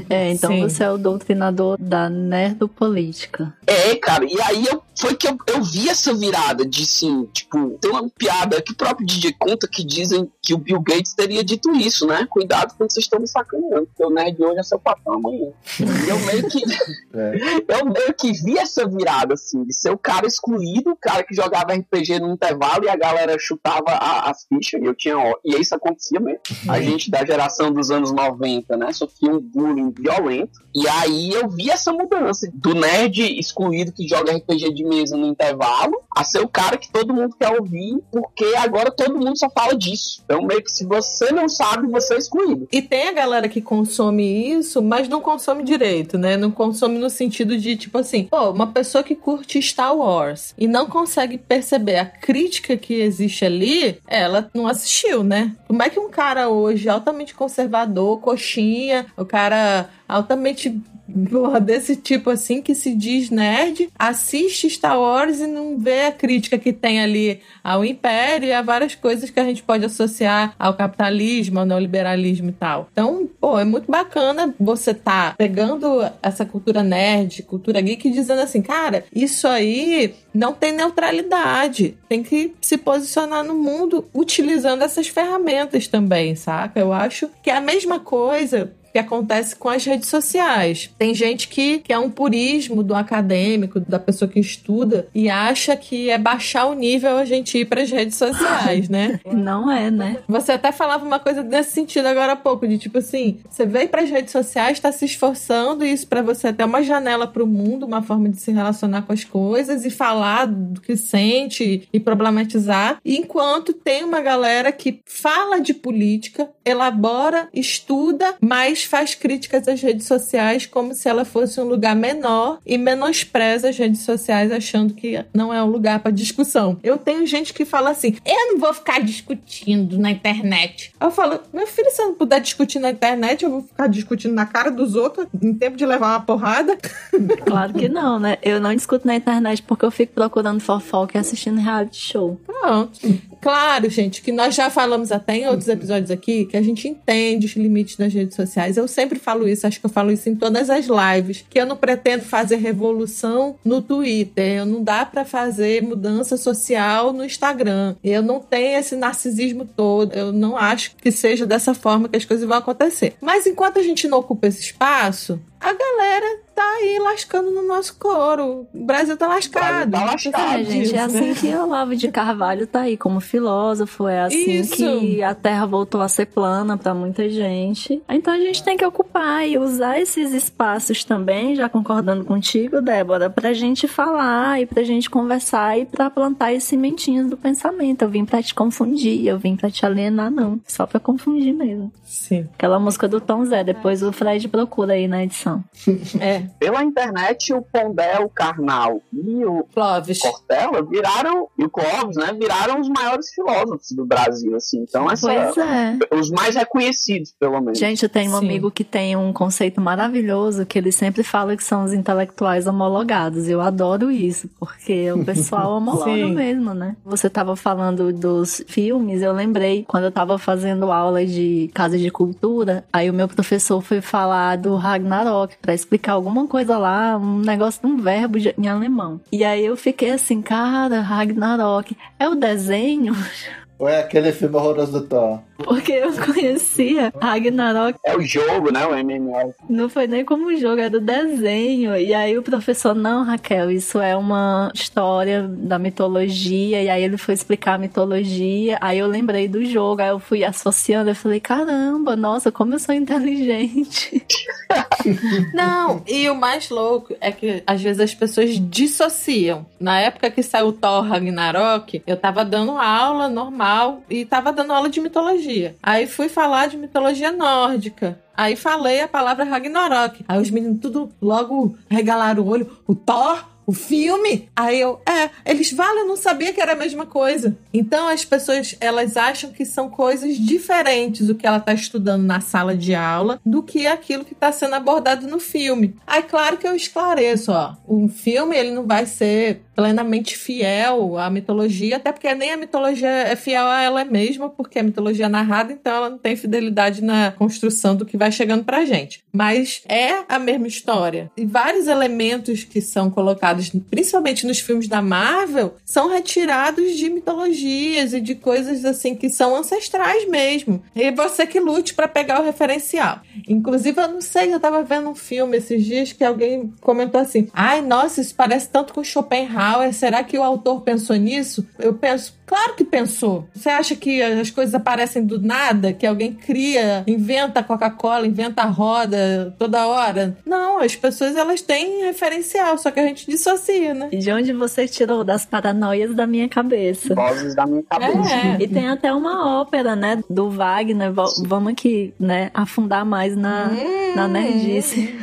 É, então Sim. você é o doutrinador da nerdopolítica. É, cara, e aí eu, foi que eu, eu vi essa virada de, assim, tipo, tem uma piada que o próprio DJ conta que dizem que o Bill Gates teria dito isso, né? Cuidado quando vocês estão me sacaneando, porque o nerd hoje é seu patrão amanhã. Eu meio que, É. eu meio que vi essa virada, assim, de ser o cara excluído, o cara que jogava RPG no intervalo e a galera chutava a- as fichas, e eu tinha, ó, e isso acontecia mesmo. A gente da geração dos anos 90, né, sofria um bullying violento, e aí eu vi essa mudança do nerd excluído que joga RPG de mesa no intervalo, a ser o cara que todo mundo quer ouvir, porque agora todo mundo só fala disso. Então meio que se você não sabe, você é excluído. E tem a galera que consome isso, mas não consome direito, né? Não consome no sentido de, tipo assim, pô, uma pessoa que curte Star Wars e não consegue perceber a crítica que existe ali, ela não assistiu, né? Como é que um cara hoje altamente conservador, coxinha, o cara altamente desse tipo assim que se diz nerd, assiste Star Wars e não vê a crítica que tem ali ao império e a várias coisas que a gente pode associar ao capitalismo, ao neoliberalismo e tal. Então, pô, é muito bacana você tá pegando essa cultura nerd, cultura geek, dizendo assim, cara, isso aí não tem neutralidade. Tem que se posicionar no mundo utilizando essas ferramentas também, saca? Eu acho que é a mesma coisa que acontece com as redes sociais. Tem gente que, que é um purismo do acadêmico, da pessoa que estuda, e acha que é baixar o nível a gente ir para as redes sociais, né? Não é, né? Você até falava uma coisa nesse sentido agora há pouco, de tipo assim, você veio para as redes sociais, está se esforçando, e isso para você é até uma janela para o mundo, uma forma de se relacionar com as coisas e falar do que sente e problematizar, enquanto tem uma galera que fala de política, elabora, estuda, mas faz críticas às redes sociais como se ela fosse um lugar menor e menospreza as redes sociais achando que não é um lugar para discussão. Eu tenho gente que fala assim: eu não vou ficar discutindo na internet. Eu falo, meu filho, se eu não puder discutir na internet, eu vou ficar discutindo na cara dos outros em tempo de levar uma porrada. Claro que não, né? Eu não discuto na internet porque eu fico procurando fofoca e assistindo reality show. Pronto. Claro, gente, que nós já falamos até em outros episódios aqui que a gente entende os limites das redes sociais. Eu sempre falo isso, acho que eu falo isso em todas as lives, que eu não pretendo fazer revolução no Twitter, eu não dá para fazer mudança social no Instagram. Eu não tenho esse narcisismo todo, eu não acho que seja dessa forma que as coisas vão acontecer. Mas enquanto a gente não ocupa esse espaço, a galera tá aí lascando no nosso couro. O Brasil tá lascado. Tá lascado. É, gente, é assim né? que Olavo de Carvalho tá aí como filósofo, é assim Isso. que a Terra voltou a ser plana pra muita gente. Então a gente tem que ocupar e usar esses espaços também, já concordando contigo, Débora, pra gente falar e pra gente conversar e pra plantar as sementinhas do pensamento. Eu vim pra te confundir, eu vim pra te alienar, não. Só pra confundir mesmo. Sim. Aquela música do Tom Zé, depois o Fred procura aí na edição. É, Pela internet, o Pondé, o Karnal e o Clóvis. Cortella viraram, e o Clóvis, né, viraram os maiores filósofos do Brasil, assim. Então, essa, Pois é. os mais reconhecidos, pelo menos. Gente, eu tenho um Sim. amigo que tem um conceito maravilhoso que ele sempre fala que são os intelectuais homologados. Eu adoro isso, porque o pessoal homologa Sim. mesmo, né? Você tava falando dos filmes, eu lembrei quando eu tava fazendo aula de casa de cultura, aí o meu professor foi falar do Ragnarok pra explicar alguma coisa lá, um negócio de um verbo em alemão. E aí eu fiquei assim, cara, Ragnarok é o desenho? Ou é aquele filme horroroso do Thor? Porque eu conhecia Ragnarok É o jogo, né, o MMO. Não foi nem como jogo, era do desenho. E aí o professor, não, Raquel, isso é uma história da mitologia. E aí ele foi explicar a mitologia. Aí eu lembrei do jogo, aí eu fui associando. Eu falei, caramba, nossa, como eu sou inteligente. Não, e o mais louco é que às vezes as pessoas dissociam. Na época que saiu o Thor Ragnarok, eu tava dando aula normal e tava dando aula de mitologia. Aí fui falar de mitologia nórdica. Aí falei a palavra Ragnarok. Aí os meninos tudo logo regalaram o olho. O Thor? O filme? Aí eu, é, eles valem, eu não sabia que era a mesma coisa. Então as pessoas, elas acham que são coisas diferentes o que ela tá estudando na sala de aula do que aquilo que tá sendo abordado no filme. Aí claro que eu esclareço, ó, um filme ele não vai ser plenamente fiel à mitologia, até porque nem a mitologia é fiel a ela mesma, porque a mitologia é narrada, então ela não tem fidelidade na construção do que vai chegando pra gente. Mas é a mesma história. E vários elementos que são colocados, principalmente nos filmes da Marvel, são retirados de mitologias e de coisas assim que são ancestrais mesmo. E você que lute pra pegar o referencial. Inclusive, eu não sei, eu tava vendo um filme esses dias que alguém comentou assim: ai, nossa, isso parece tanto com Schopenhauer. Será que o autor pensou nisso? Eu penso, claro que pensou. Você acha que as coisas aparecem do nada? Que alguém cria, inventa a Coca-Cola, inventa a roda toda hora? Não, as pessoas elas têm referencial, só que a gente dissocia, né? E de onde você tirou das paranoias da minha cabeça? Vozes da minha cabeça. É. E tem até uma ópera, né, do Wagner. Va- Vamos aqui, né, afundar mais na, na nerdice.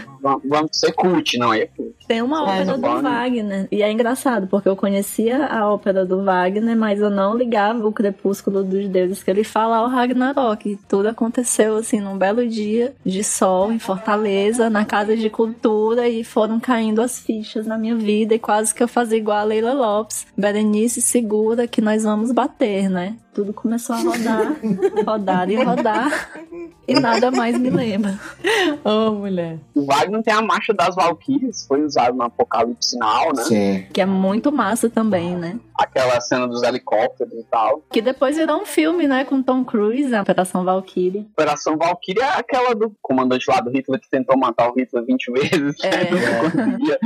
Vamos, ser cult, não é. Tem uma É, ópera do. Wagner. E é engraçado, porque eu conhecia a ópera do Wagner, mas eu não ligava o Crepúsculo dos Deuses que ele fala ao Ragnarok. E tudo aconteceu assim num belo dia de sol em Fortaleza, na casa de cultura, e foram caindo as fichas na minha vida. E quase que eu fazia igual a Leila Lopes. Berenice segura que nós vamos bater, né? Tudo começou a rodar, rodar e rodar. E nada mais me lembra. Ô, mulher. O Wagner tem a marcha das Valkyries, foi usado no Apocalipse Now, né? Sim. Que é muito massa também, né? Aquela cena dos helicópteros e tal. Que depois virou um filme, né? Com Tom Cruise, a Operação Valkyrie. Operação Valkyrie é aquela do comandante lá do Hitler que tentou matar o Hitler 20 vezes. É. Não conseguia.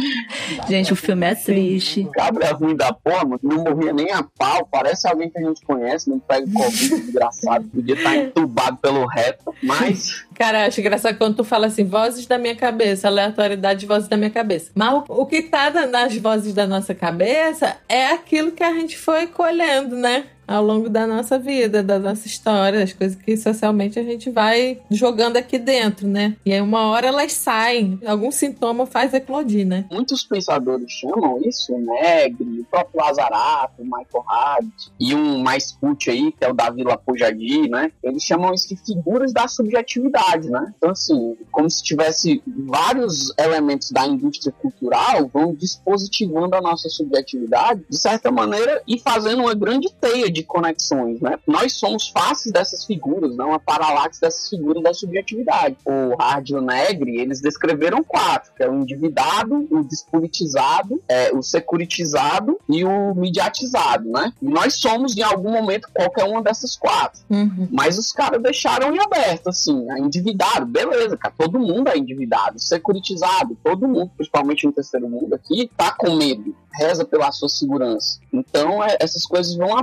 Gente, o filme é triste. Cabra ruim da porra, mano. Não morria nem a pau. Parece alguém que a gente conhece, não pega Covid, desgraçado. Podia estar entubado pelo reto. Mas Cara, acho engraçado quando tu fala assim, vozes da minha cabeça, aleatoriedade de vozes da minha cabeça. Mas o, o que tá na- nas vozes da nossa cabeça é aquilo que a gente foi colhendo, né? Ao longo da nossa vida, da nossa história, das coisas que socialmente a gente vai jogando aqui dentro, né? E aí uma hora elas saem, algum sintoma faz eclodir, né? muitos pensadores chamam isso, Negri, o próprio Lazarato, Michael Hart, e um mais cult aí, que é o Davi Lapojadi, né? Eles chamam isso de figuras da subjetividade, né? Então, assim, como se tivesse vários elementos da indústria cultural vão dispositivando a nossa subjetividade, de certa maneira, e fazendo uma grande teia de conexões, né? Nós somos faces dessas figuras, não a paralaxe dessas figuras da subjetividade. O Hard e o Negri, eles descreveram quatro, que é o endividado, o despolitizado, é, o securitizado e o mediatizado, né? E nós somos, em algum momento, qualquer uma dessas quatro. Uhum. Mas os caras deixaram em aberto, assim, a endividado, beleza, cara, todo mundo é endividado, securitizado, todo mundo, principalmente no terceiro mundo aqui, tá com medo, reza pela sua segurança. Então, é, essas coisas vão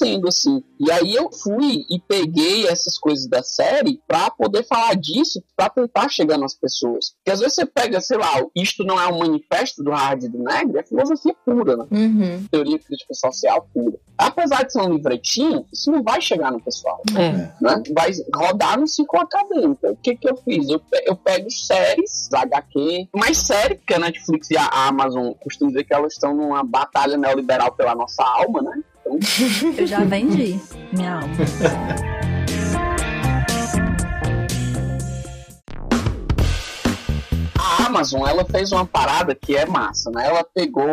aparecendo, assim. E aí eu fui e peguei essas coisas da série pra poder falar disso, pra tentar chegar nas pessoas. Porque às vezes você pega, sei lá, isto não é um manifesto do Hard do Negri, é filosofia pura, né? Uhum. Teoria crítica social pura. Apesar de ser um livretinho, isso não vai chegar no pessoal É. né? Vai rodar no ciclo acadêmico. O que que eu fiz? Eu, pe- eu pego séries, HQ, mais série, porque a Netflix e a Amazon costumam dizer que elas estão numa batalha neoliberal pela nossa alma, né? Então, Eu já vendi minha alma. Amazon, ela fez uma parada que é massa, né? Ela pegou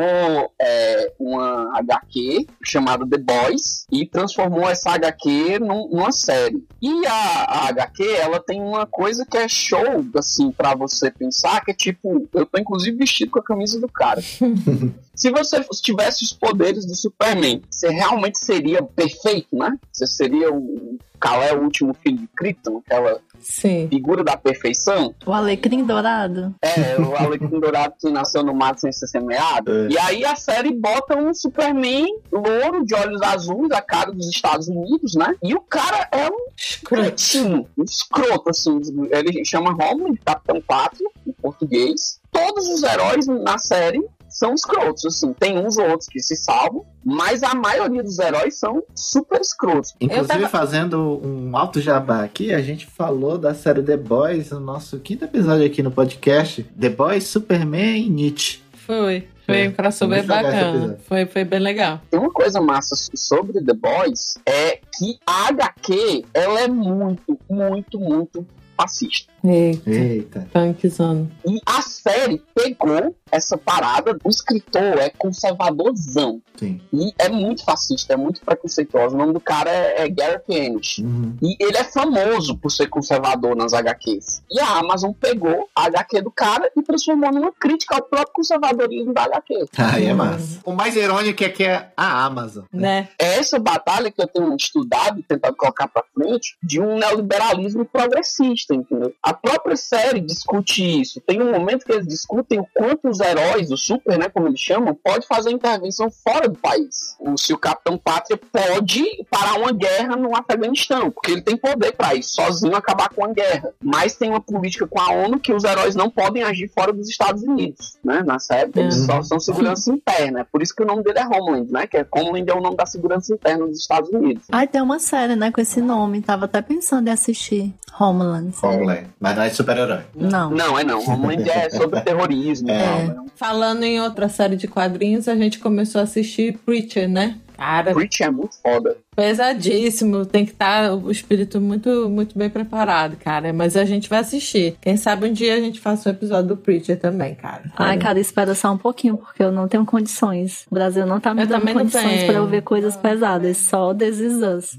é, uma HQ chamada The Boys e transformou essa HQ num- numa série. E a, a HQ, ela tem uma coisa que é show, assim, pra você pensar, que é tipo, eu tô inclusive vestido com a camisa do cara. Se você tivesse os poderes do Superman, você realmente seria perfeito, né? Você seria o Kal-El, o último filho de Krypton, aquela Sim. figura da perfeição. O alecrim dourado. É, o Alecrim Dourado que nasceu no mato sem ser semeado. É. E aí a série bota um Superman louro de olhos azuis, a cara dos Estados Unidos, né? E o cara é um Escroto. um escroto, assim. Ele chama Homeland, Capitão Pátria, em português. Todos os heróis na série são escrotos, assim. Tem uns ou outros que se salvam, mas a maioria dos heróis são super escrotos. Inclusive, tava- fazendo um alto jabá aqui, a gente falou da série The Boys no nosso quinto episódio aqui no podcast. The Boys, Superman e Nietzsche. Foi. Foi É, um crossover bacana. Foi, foi bem legal. Tem uma coisa massa sobre The Boys, é que a HQ, ela é muito, muito, muito fascista. Eita, Eita. punkzão. E a série pegou essa parada, o escritor é conservadorzão. Sim. E é muito fascista, é muito preconceituoso. O nome do cara é, é Gareth Ennis. Uhum. E ele é famoso por ser conservador nas HQs. E a Amazon pegou a HQ do cara e transformou numa crítica ao próprio conservadorismo da HQ. Aí é Hum. massa. O mais irônico é que é a Amazon. Né? É essa batalha que eu tenho estudado e tentado colocar pra frente de um neoliberalismo progressista, entendeu? A própria série discute isso. Tem um momento que eles discutem o quanto os heróis, o super, né, como eles chamam, pode fazer intervenção fora do país. O, se o Capitão Pátria pode parar uma guerra no Afeganistão, porque ele tem poder pra isso, sozinho acabar com a guerra. Mas tem uma política com a ONU que os heróis não podem agir fora dos Estados Unidos, né? Na série, eles Uhum. só são segurança interna. É por isso que o nome dele é Homeland, né? Que é Homeland é o nome da segurança interna dos Estados Unidos. Ai, tem uma série, né, com esse nome. Tava até pensando em assistir. Homeland. Homeland. Mas não é de super-herói. Não. Não, é não. Homeland é sobre terrorismo É. e tal. né? Falando em outra série de quadrinhos, a gente começou a assistir Preacher, né? Cara, Preach é muito foda. pesadíssimo. Tem que estar o espírito muito, muito bem preparado, cara. Mas a gente vai assistir. Quem sabe um dia a gente faça um episódio do Preacher também, cara. Ai, cara, espera só um pouquinho, porque eu não tenho condições. O Brasil não tá me Eu dando condições pra eu ver coisas pesadas. Só This Is Us.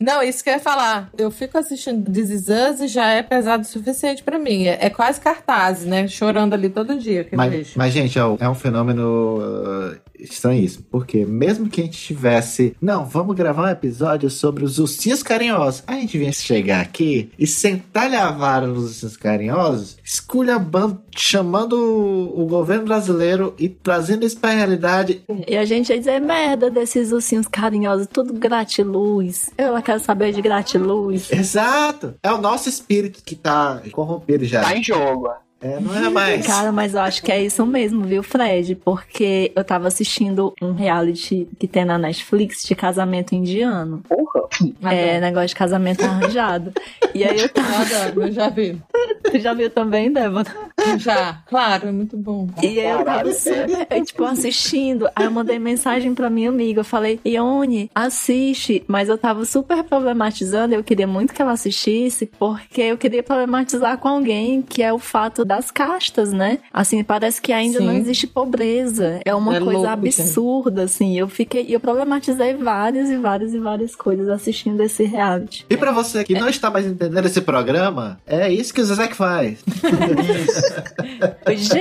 Não, isso que eu ia falar. Eu fico assistindo This Is Us e já é pesado o suficiente pra mim. É, é quase cartaz, né? Chorando ali todo dia Mas, mas, gente, é um- é um fenômeno uh, estranhíssimo. Porque mesmo que a gente tivesse. Não, vamos gravar um episódio sobre os ursinhos carinhosos. A gente vinha chegar aqui e sentar-lhe a vara nos ursinhos carinhosos, esculhambando, chamando o, o governo brasileiro e trazendo isso pra realidade. E a gente ia dizer merda desses ursinhos carinhosos, tudo gratiluz. Eu não quero saber de gratiluz. Exato! É o nosso espírito que tá corrompido já. Tá em jogo. É. É, não é mais. Cara, mas eu acho que é isso mesmo, viu, Fred? Porque eu tava assistindo um reality que tem na Netflix de casamento indiano. Porra. É, negócio de casamento arranjado. E aí eu tava. Adoro, eu já vi. Tu já viu também, Débora? Já, claro, é muito bom. E aí eu tava Caralho, super, eu, tipo, assistindo. Aí eu mandei mensagem pra minha amiga. Eu falei, Ione, assiste. Mas eu tava super problematizando. Eu queria muito que ela assistisse, porque eu queria problematizar com alguém que é o fato das castas, né? Assim, parece que ainda Sim. não existe pobreza. É uma É coisa louco, absurda, assim. Eu fiquei, eu problematizei várias e várias e várias coisas assistindo esse reality. E pra você que não está mais entendendo esse programa, é isso que o Zezek faz.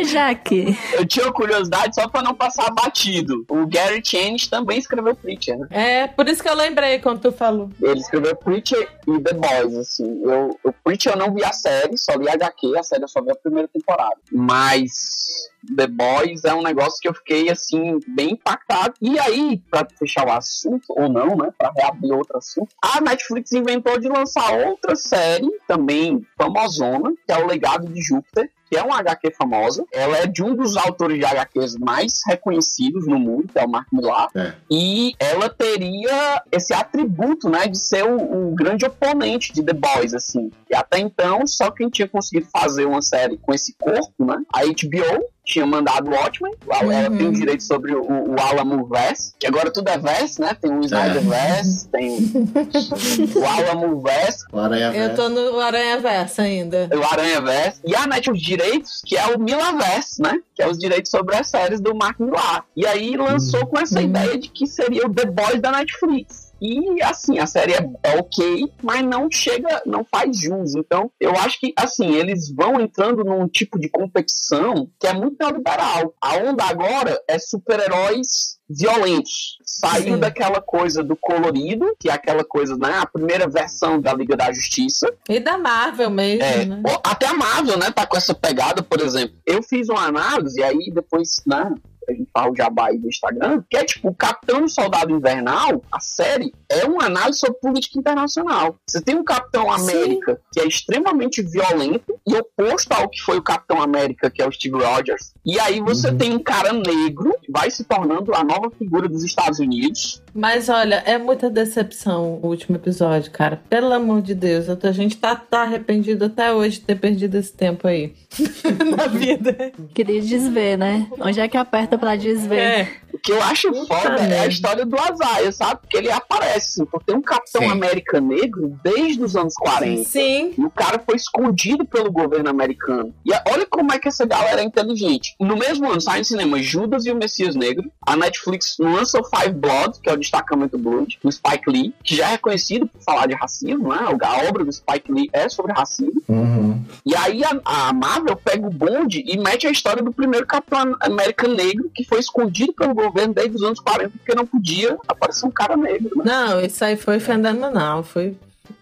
Jack. Eu tinha curiosidade só pra não passar batido. O Gary Chance também escreveu Preacher, né? É, por isso que eu lembrei quando tu falou. Ele escreveu Preacher e The Boys, assim. Eu, o Preacher eu não vi a série, só li a HQ, a série eu só vi a primeira temporada. Mas The Boys é um negócio que eu fiquei, assim, bem impactado. E aí, pra fechar o assunto, ou não, né, pra reabrir outro assunto, a Netflix inventou de lançar outra série, também famosona, que é O Legado de Júpiter, que é uma HQ famosa. Ela é de um dos autores de HQs mais reconhecidos no mundo, que é o Mark Millar. É. E ela teria esse atributo, né, de ser um grande oponente de The Boys, assim. E até então, só quem tinha conseguido fazer uma série com esse corpo, né, a HBO tinha mandado o Watchmen, ela Uhum. tem o direito sobre o, o Alamo Verse, que agora tudo é Verse, né, tem o Snyder Verse, tem o Alamo Verse, O Aranha Eu tô no Aranha Versa ainda. o Aranha Verse, e a Net os direitos, que é o Milaverse, né? Que é os direitos sobre as séries do Mark Millar. E aí lançou com essa Hum. ideia de que seria o The Boys da Netflix. E assim, a série é, ok, mas não chega, não faz jus. Então, eu acho que assim, eles vão entrando num tipo de competição que é muito neoliberal. A onda agora é super-heróis violentos. Saiu Sim. daquela coisa do colorido, que é aquela coisa, né? A primeira versão da Liga da Justiça, E da Marvel mesmo, é, né? até a Marvel, né, tá com essa pegada, por exemplo. Eu fiz uma análise, e aí depois, né, a gente fala o jabá aí do Instagram, que é tipo, o Capitão Soldado Invernal, a série, é uma análise sobre política internacional. Você tem um Capitão América que é extremamente violento e oposto ao que foi o Capitão América, que é o Steve Rogers. E aí você Uhum. tem um cara negro que vai se tornando a nova figura dos Estados Unidos. Mas olha, é muita decepção o último episódio, cara. Pelo amor de Deus, a gente tá, tá arrependido até hoje de ter perdido esse tempo aí na vida. Queria desver, né? Onde é que aperta pra desver? É. O que eu acho Puta foda é a história do Azaia, sabe? Porque ele aparece, assim, porque tem um Capitão Sim. América negro desde os anos 40. Sim. E o cara foi escondido pelo governo americano. E olha como é que essa galera é inteligente. No mesmo ano sai no cinema Judas e o Messias Negro. A Netflix lança o Five Blood, que é o destacamento Blood, do Spike Lee, que já é reconhecido por falar de racismo, né? A obra do Spike Lee é sobre racismo. Uhum. E aí a, a Marvel pega o bonde e mete a história do primeiro Capitão América negro, que foi escondido pelo governo desde os anos 40, porque não podia aparecer um cara negro, né? Não, isso aí foi fenomenal. Foi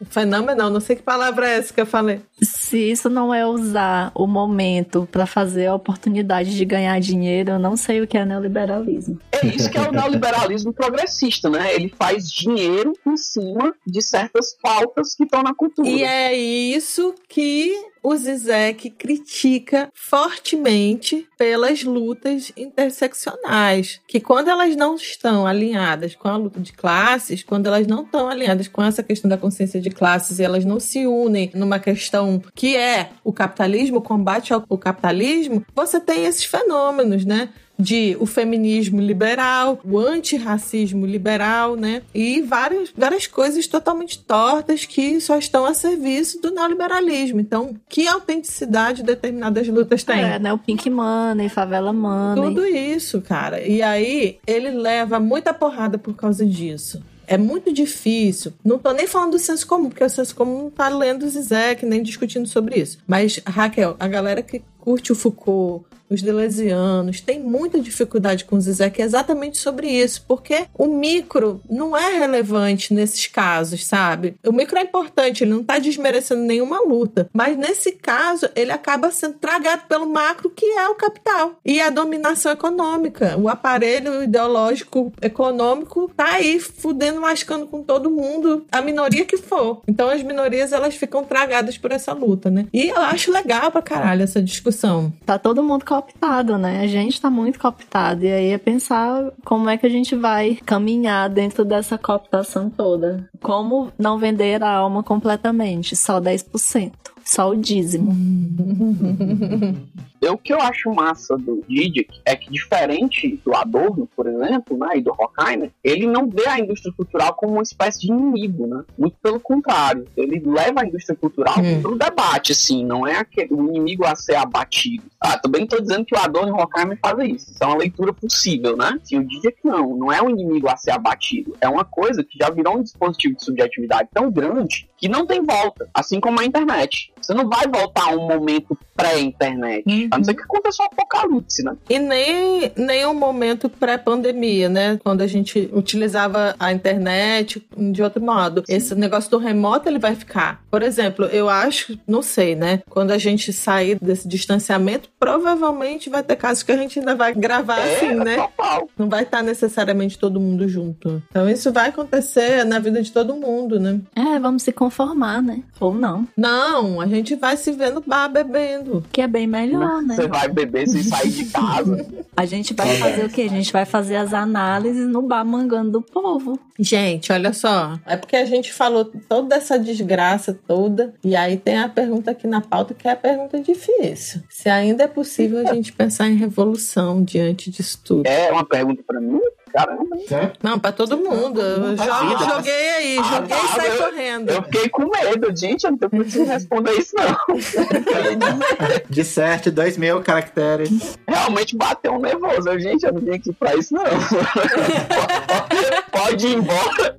fenomenal. Não sei que palavra é essa que eu falei. Se isso não é usar o momento pra fazer a oportunidade de ganhar dinheiro, eu não sei o que é neoliberalismo. É isso que é o neoliberalismo progressista, né? Ele faz dinheiro em cima de certas faltas que estão na cultura. E é isso que o Zizek critica fortemente pelas lutas interseccionais, que quando elas não estão alinhadas com a luta de classes, quando elas não estão alinhadas com essa questão da consciência de classes elas não se unem numa questão que é o capitalismo, o combate ao capitalismo, você tem esses fenômenos, né? De o feminismo liberal, o antirracismo liberal, né? E várias, várias coisas totalmente tortas que só estão a serviço do neoliberalismo. Então, que autenticidade determinadas lutas têm? É, né? O Pink Money, Favela Money. Tudo isso, cara. E aí, ele leva muita porrada por causa disso. É muito difícil. Não tô nem falando do senso comum, porque o senso comum não tá lendo Zizek, nem discutindo sobre isso. Mas, Raquel, a galera que curte o Foucault, os delesianos, têm muita dificuldade com o Zizek exatamente sobre isso, porque o micro não é relevante nesses casos, sabe? O micro é importante, ele não está desmerecendo nenhuma luta, mas nesse caso ele acaba sendo tragado pelo macro, que é o capital e a dominação econômica. O aparelho ideológico econômico tá aí fudendo, lascando com todo mundo, a minoria que for. Então as minorias elas ficam tragadas por essa luta, né? E eu acho legal pra caralho essa discussão. Tá todo mundo cooptado, né? A gente tá muito cooptado. E aí é pensar como é que a gente vai caminhar dentro dessa cooptação toda. Como não vender a alma completamente, só 10%. Só o dízimo. o que eu acho massa do Didic é que, diferente do Adorno, por exemplo, né, e do Horkheimer, ele não vê a indústria cultural como uma espécie de inimigo, né? Muito pelo contrário. Ele leva a indústria cultural hum. para o debate, assim, não é aquele, o inimigo a ser abatido. Ah, também estou dizendo que o Adorno e o Horkheimer fazem isso. Isso é uma leitura possível, né? E o Didic não, não é um inimigo a ser abatido. É uma coisa que já virou um dispositivo de subjetividade tão grande que não tem volta, assim como a internet. Você não vai voltar a um momento pré-internet. Uhum. A não ser que aconteça um apocalipse, né? E nem, nem um momento pré-pandemia, né? Quando a gente utilizava a internet de outro modo. Sim. Esse negócio do remoto, ele vai ficar. Por exemplo, eu acho, não sei, né? Quando a gente sair desse distanciamento, provavelmente vai ter casos que a gente ainda vai gravar é, assim, né? Total. Não vai estar necessariamente todo mundo junto. Então isso vai acontecer na vida de todo mundo, né? É, vamos se conformar, né? Ou não. Não, a gente vai se ver no bar bebendo. Que é bem melhor, né? Você vai beber sem sair de casa. a gente vai é. fazer o quê? A gente vai fazer as análises no bar mangando do povo. Gente, olha só. É porque a gente falou toda essa desgraça toda. E aí tem a pergunta aqui na pauta que é a pergunta difícil. Se ainda é possível a gente pensar em revolução diante disso tudo. É uma pergunta para mim? Caramba. Não, pra todo mundo. Eu joguei, joguei aí, ah, joguei e saí correndo. Eu fiquei com medo, gente. Eu não tô conseguindo responder isso, não. De certo, dois mil caracteres. Realmente bateu um nervoso. gente, eu não vim aqui pra isso, não. pode ir embora.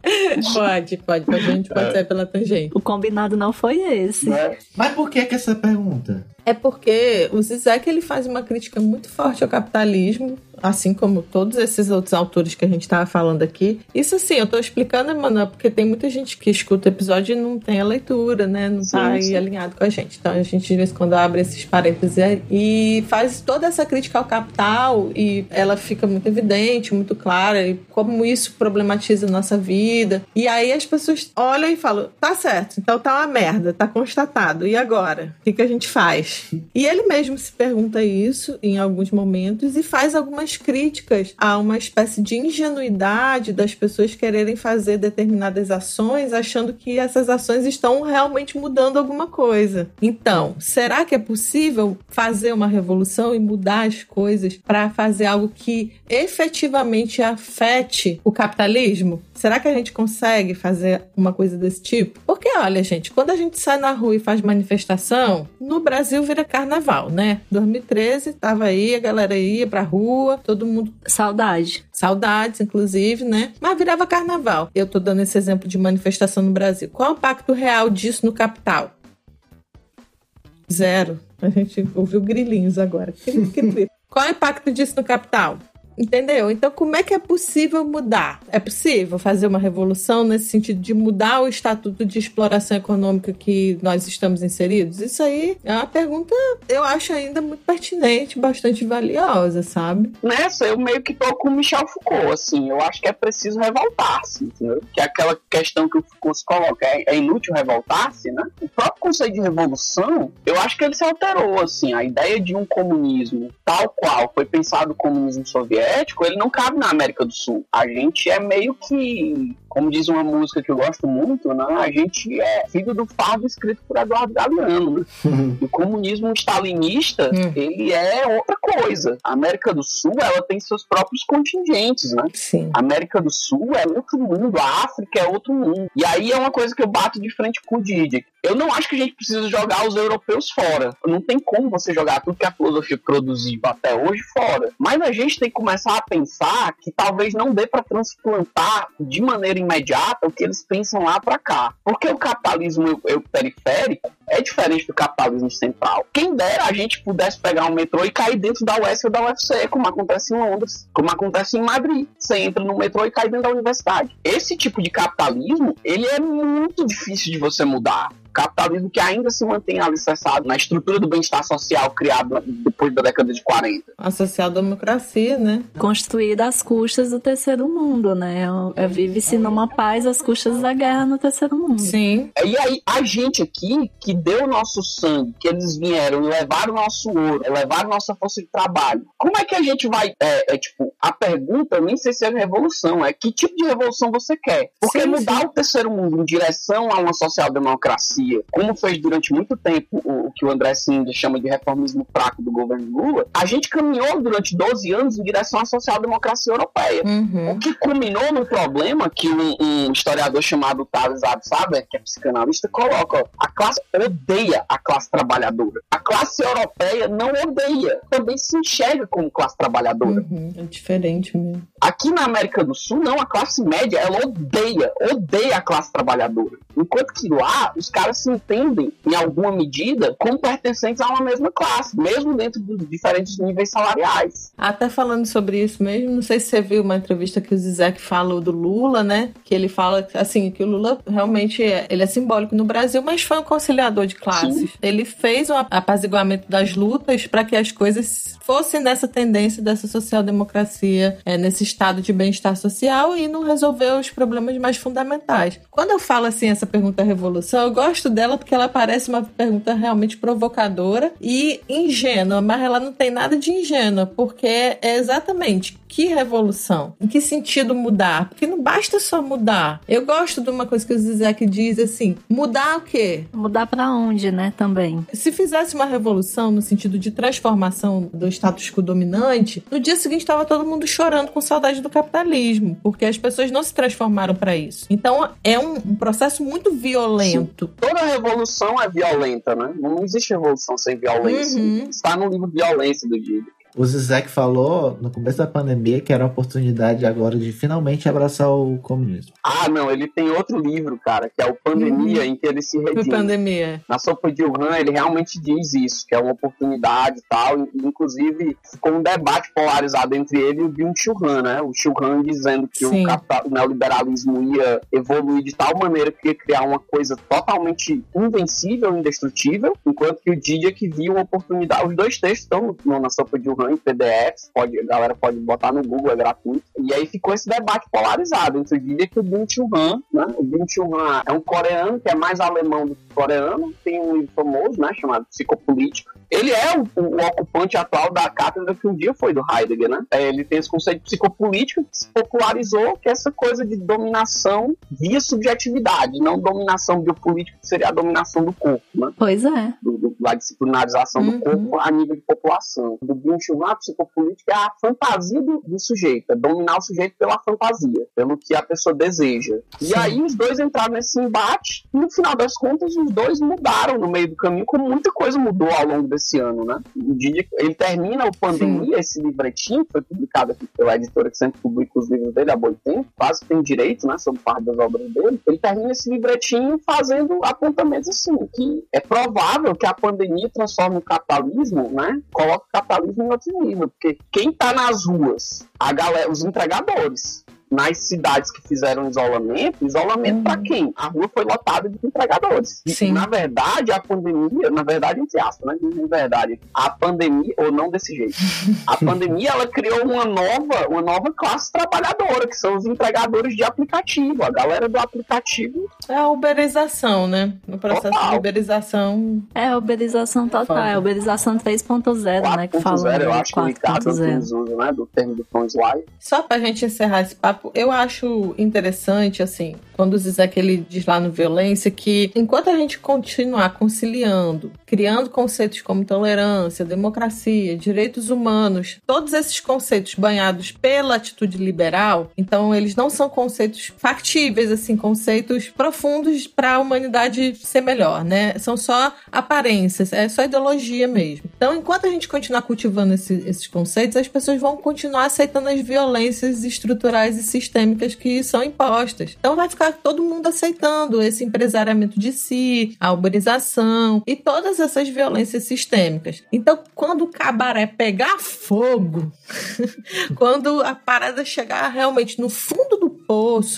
Pode, pode. A gente pode é. sair pela tangente. O combinado não foi esse. É. Mas por que que essa pergunta? É porque o Zizek ele faz uma crítica muito forte ao capitalismo, assim como todos esses outros autores que a gente estava falando aqui. Isso assim, eu estou explicando, Emanuel, porque tem muita gente que escuta o episódio e não tem a leitura, né? Não está aí alinhado com a gente. Então a gente de vez em quando abre esses parênteses e faz toda essa crítica ao capital e ela fica muito evidente, muito clara, e como isso problematiza a nossa vida. E aí as pessoas olham e falam: tá certo, então tá uma merda, tá constatado. E agora? O que, que a gente faz? E ele mesmo se pergunta isso em alguns momentos e faz algumas críticas a uma espécie de ingenuidade das pessoas quererem fazer determinadas ações achando que essas ações estão realmente mudando alguma coisa. Então, será que é possível fazer uma revolução e mudar as coisas para fazer algo que efetivamente afete o capitalismo? Será que a gente consegue fazer uma coisa desse tipo? Porque, olha, gente, quando a gente sai na rua e faz manifestação, no Brasil vira carnaval, né? 2013 tava aí, a galera ia pra rua, todo mundo. Saudade. Saudades, inclusive, né? Mas virava carnaval. Eu tô dando esse exemplo de manifestação no Brasil. Qual o impacto real disso no capital? Zero. A gente ouviu grilinhos agora. Qual é o impacto disso no capital? Entendeu? Então, como é que é possível mudar? É possível fazer uma revolução nesse sentido de mudar o estatuto de exploração econômica que nós estamos inseridos? Isso aí é uma pergunta, eu acho ainda muito pertinente, bastante valiosa, sabe? Nessa, eu meio que tô com o Michel Foucault, assim. Eu acho que é preciso revoltar-se, entendeu? Que é aquela questão que o Foucault se coloca, é, é inútil revoltar-se, né? O próprio conceito de revolução, eu acho que ele se alterou, assim. A ideia de um comunismo tal qual foi pensado o comunismo soviético, ele não cabe na América do Sul. A gente é meio que como diz uma música que eu gosto muito, né? a gente é filho do fardo escrito por Eduardo Galeano. Né? Uhum. O comunismo stalinista, uhum. ele é outra coisa. A América do Sul, ela tem seus próprios contingentes, né? Sim. A América do Sul é outro mundo, a África é outro mundo. E aí é uma coisa que eu bato de frente com o Didi. Eu não acho que a gente precisa jogar os europeus fora. Não tem como você jogar tudo que a filosofia produziu até hoje fora. Mas a gente tem que começar a pensar que talvez não dê para transplantar de maneira imediata o que eles pensam lá para cá. Porque o capitalismo eu, eu, periférico é diferente do capitalismo central. Quem dera a gente pudesse pegar um metrô e cair dentro da US ou da UFC, como acontece em Londres, como acontece em Madrid. Você entra no metrô e cai dentro da universidade. Esse tipo de capitalismo, ele é muito difícil de você mudar capitalismo que ainda se mantém alicerçado na estrutura do bem-estar social criado depois da década de 40. A social-democracia, né? Construída às custas do terceiro mundo, né? É, Vive-se numa paz às custas da guerra no terceiro mundo. Sim. E aí, a gente aqui, que deu o nosso sangue, que eles vieram levaram o nosso ouro, levaram nossa força de trabalho, como é que a gente vai. É, é tipo, a pergunta, nem sei se é revolução, é que tipo de revolução você quer? Porque sim, mudar sim. o terceiro mundo em direção a uma social-democracia como fez durante muito tempo o, o que o André Singer chama de reformismo fraco do governo Lula, a gente caminhou durante 12 anos em direção à social-democracia europeia. Uhum. O que culminou no problema que um, um historiador chamado Thales Absaber, que é psicanalista, coloca: a classe odeia a classe trabalhadora. A classe europeia não odeia, também se enxerga como classe trabalhadora. Uhum. É diferente mesmo. Aqui na América do Sul, não, a classe média, ela odeia, odeia a classe trabalhadora. Enquanto que lá, os caras se entendem, em alguma medida, como pertencentes a uma mesma classe, mesmo dentro de diferentes níveis salariais. Até falando sobre isso mesmo, não sei se você viu uma entrevista que o Zizek falou do Lula, né? Que ele fala, assim, que o Lula realmente é, ele é simbólico no Brasil, mas foi um conciliador de classes. Sim. Ele fez um apaziguamento das lutas para que as coisas fossem nessa tendência dessa social-democracia, é, nesse estado de bem-estar social e não resolveu os problemas mais fundamentais. Quando eu falo assim, essa pergunta revolução, eu gosto dela porque ela parece uma pergunta realmente provocadora e ingênua, mas ela não tem nada de ingênua, porque é exatamente que revolução? Em que sentido mudar? Porque não basta só mudar. Eu gosto de uma coisa que o Zizek diz assim: mudar o quê? Mudar para onde, né? Também. Se fizesse uma revolução no sentido de transformação do status quo dominante, no dia seguinte estava todo mundo chorando com saudade do capitalismo, porque as pessoas não se transformaram para isso. Então é um, um processo muito violento. Sim. Toda revolução é violenta, né? Não existe revolução sem violência. Uhum. Está no livro Violência do Didi. O Zizek falou no começo da pandemia que era a oportunidade agora de finalmente abraçar o comunismo. Ah, não, ele tem outro livro, cara, que é o Pandemia, uhum. em que ele se redime. Pandemia. Na sopa de Wuhan, ele realmente diz isso, que é uma oportunidade e tal. Inclusive, ficou um debate polarizado entre ele e o Byung-Chul Han, né? O Chul Han dizendo que o, capital, o, neoliberalismo ia evoluir de tal maneira que ia criar uma coisa totalmente invencível, indestrutível, enquanto que o Didier viu uma oportunidade. Os dois textos estão na sopa de Wuhan em PDFs, pode, a galera pode botar no Google, é gratuito. E aí ficou esse debate polarizado entre o Guilherme e o Bin Han, né? O Bin Han é um coreano que é mais alemão do que coreano, tem um livro famoso, né, chamado Psicopolítica. Ele é o, o, ocupante atual da cátedra que um dia foi do Heidegger, né? É, ele tem esse conceito de psicopolítica que se popularizou, que é essa coisa de dominação via subjetividade, não dominação biopolítica, que seria a dominação do corpo, né? Pois é. Do, do, a disciplinarização uhum. do corpo a nível de população. Do Bin Han, a psicopolítica é a fantasia do, do sujeito, é dominar o sujeito pela fantasia, pelo que a pessoa deseja. E Sim. aí os dois entraram nesse embate e no final das contas os dois mudaram no meio do caminho, como muita coisa mudou ao longo desse ano, né? Didi, ele termina o Pandemia, esse livretinho, que foi publicado aqui pela editora que sempre publica os livros dele há boi tempo, quase tem direito, né, sobre parte das obras dele. Ele termina esse livretinho fazendo apontamentos assim, que é provável que a pandemia transforme o capitalismo, né? Coloca o capitalismo em porque quem tá nas ruas, a galera, os entregadores, nas cidades que fizeram isolamento, isolamento Uhum. pra quem? A rua foi lotada de entregadores. E, Sim. na verdade, a pandemia, na verdade, entre aspas, né? Dizem verdade. A pandemia, ou não desse jeito, a pandemia ela criou uma nova, uma nova classe trabalhadora, que são os entregadores de aplicativo. A galera do aplicativo É a uberização, né? No processo Total. de uberização. É a uberização total, Foda. é a uberização 3.0, né? Que fala 4.0, eu acho que o Ricardo 4.0. usa, né? Do termo do Tom Sly. Só pra gente encerrar esse papo, eu acho interessante, assim, quando o Zizek ele diz lá no Violência que enquanto a gente continuar conciliando, criando conceitos como tolerância, democracia, direitos humanos, todos esses conceitos banhados pela atitude liberal, então eles não são conceitos factíveis, assim, conceitos profundos para a humanidade ser melhor, né? São só aparências, é só ideologia mesmo. Então, enquanto a gente continuar cultivando esse- esses conceitos, as pessoas vão continuar aceitando as violências estruturais e sistêmicas que são impostas. Então, vai ficar todo mundo aceitando esse empresariamento de si, a uberização e todas essas violências sistêmicas. Então, quando o cabaré pegar fogo, quando a parada chegar realmente no fundo do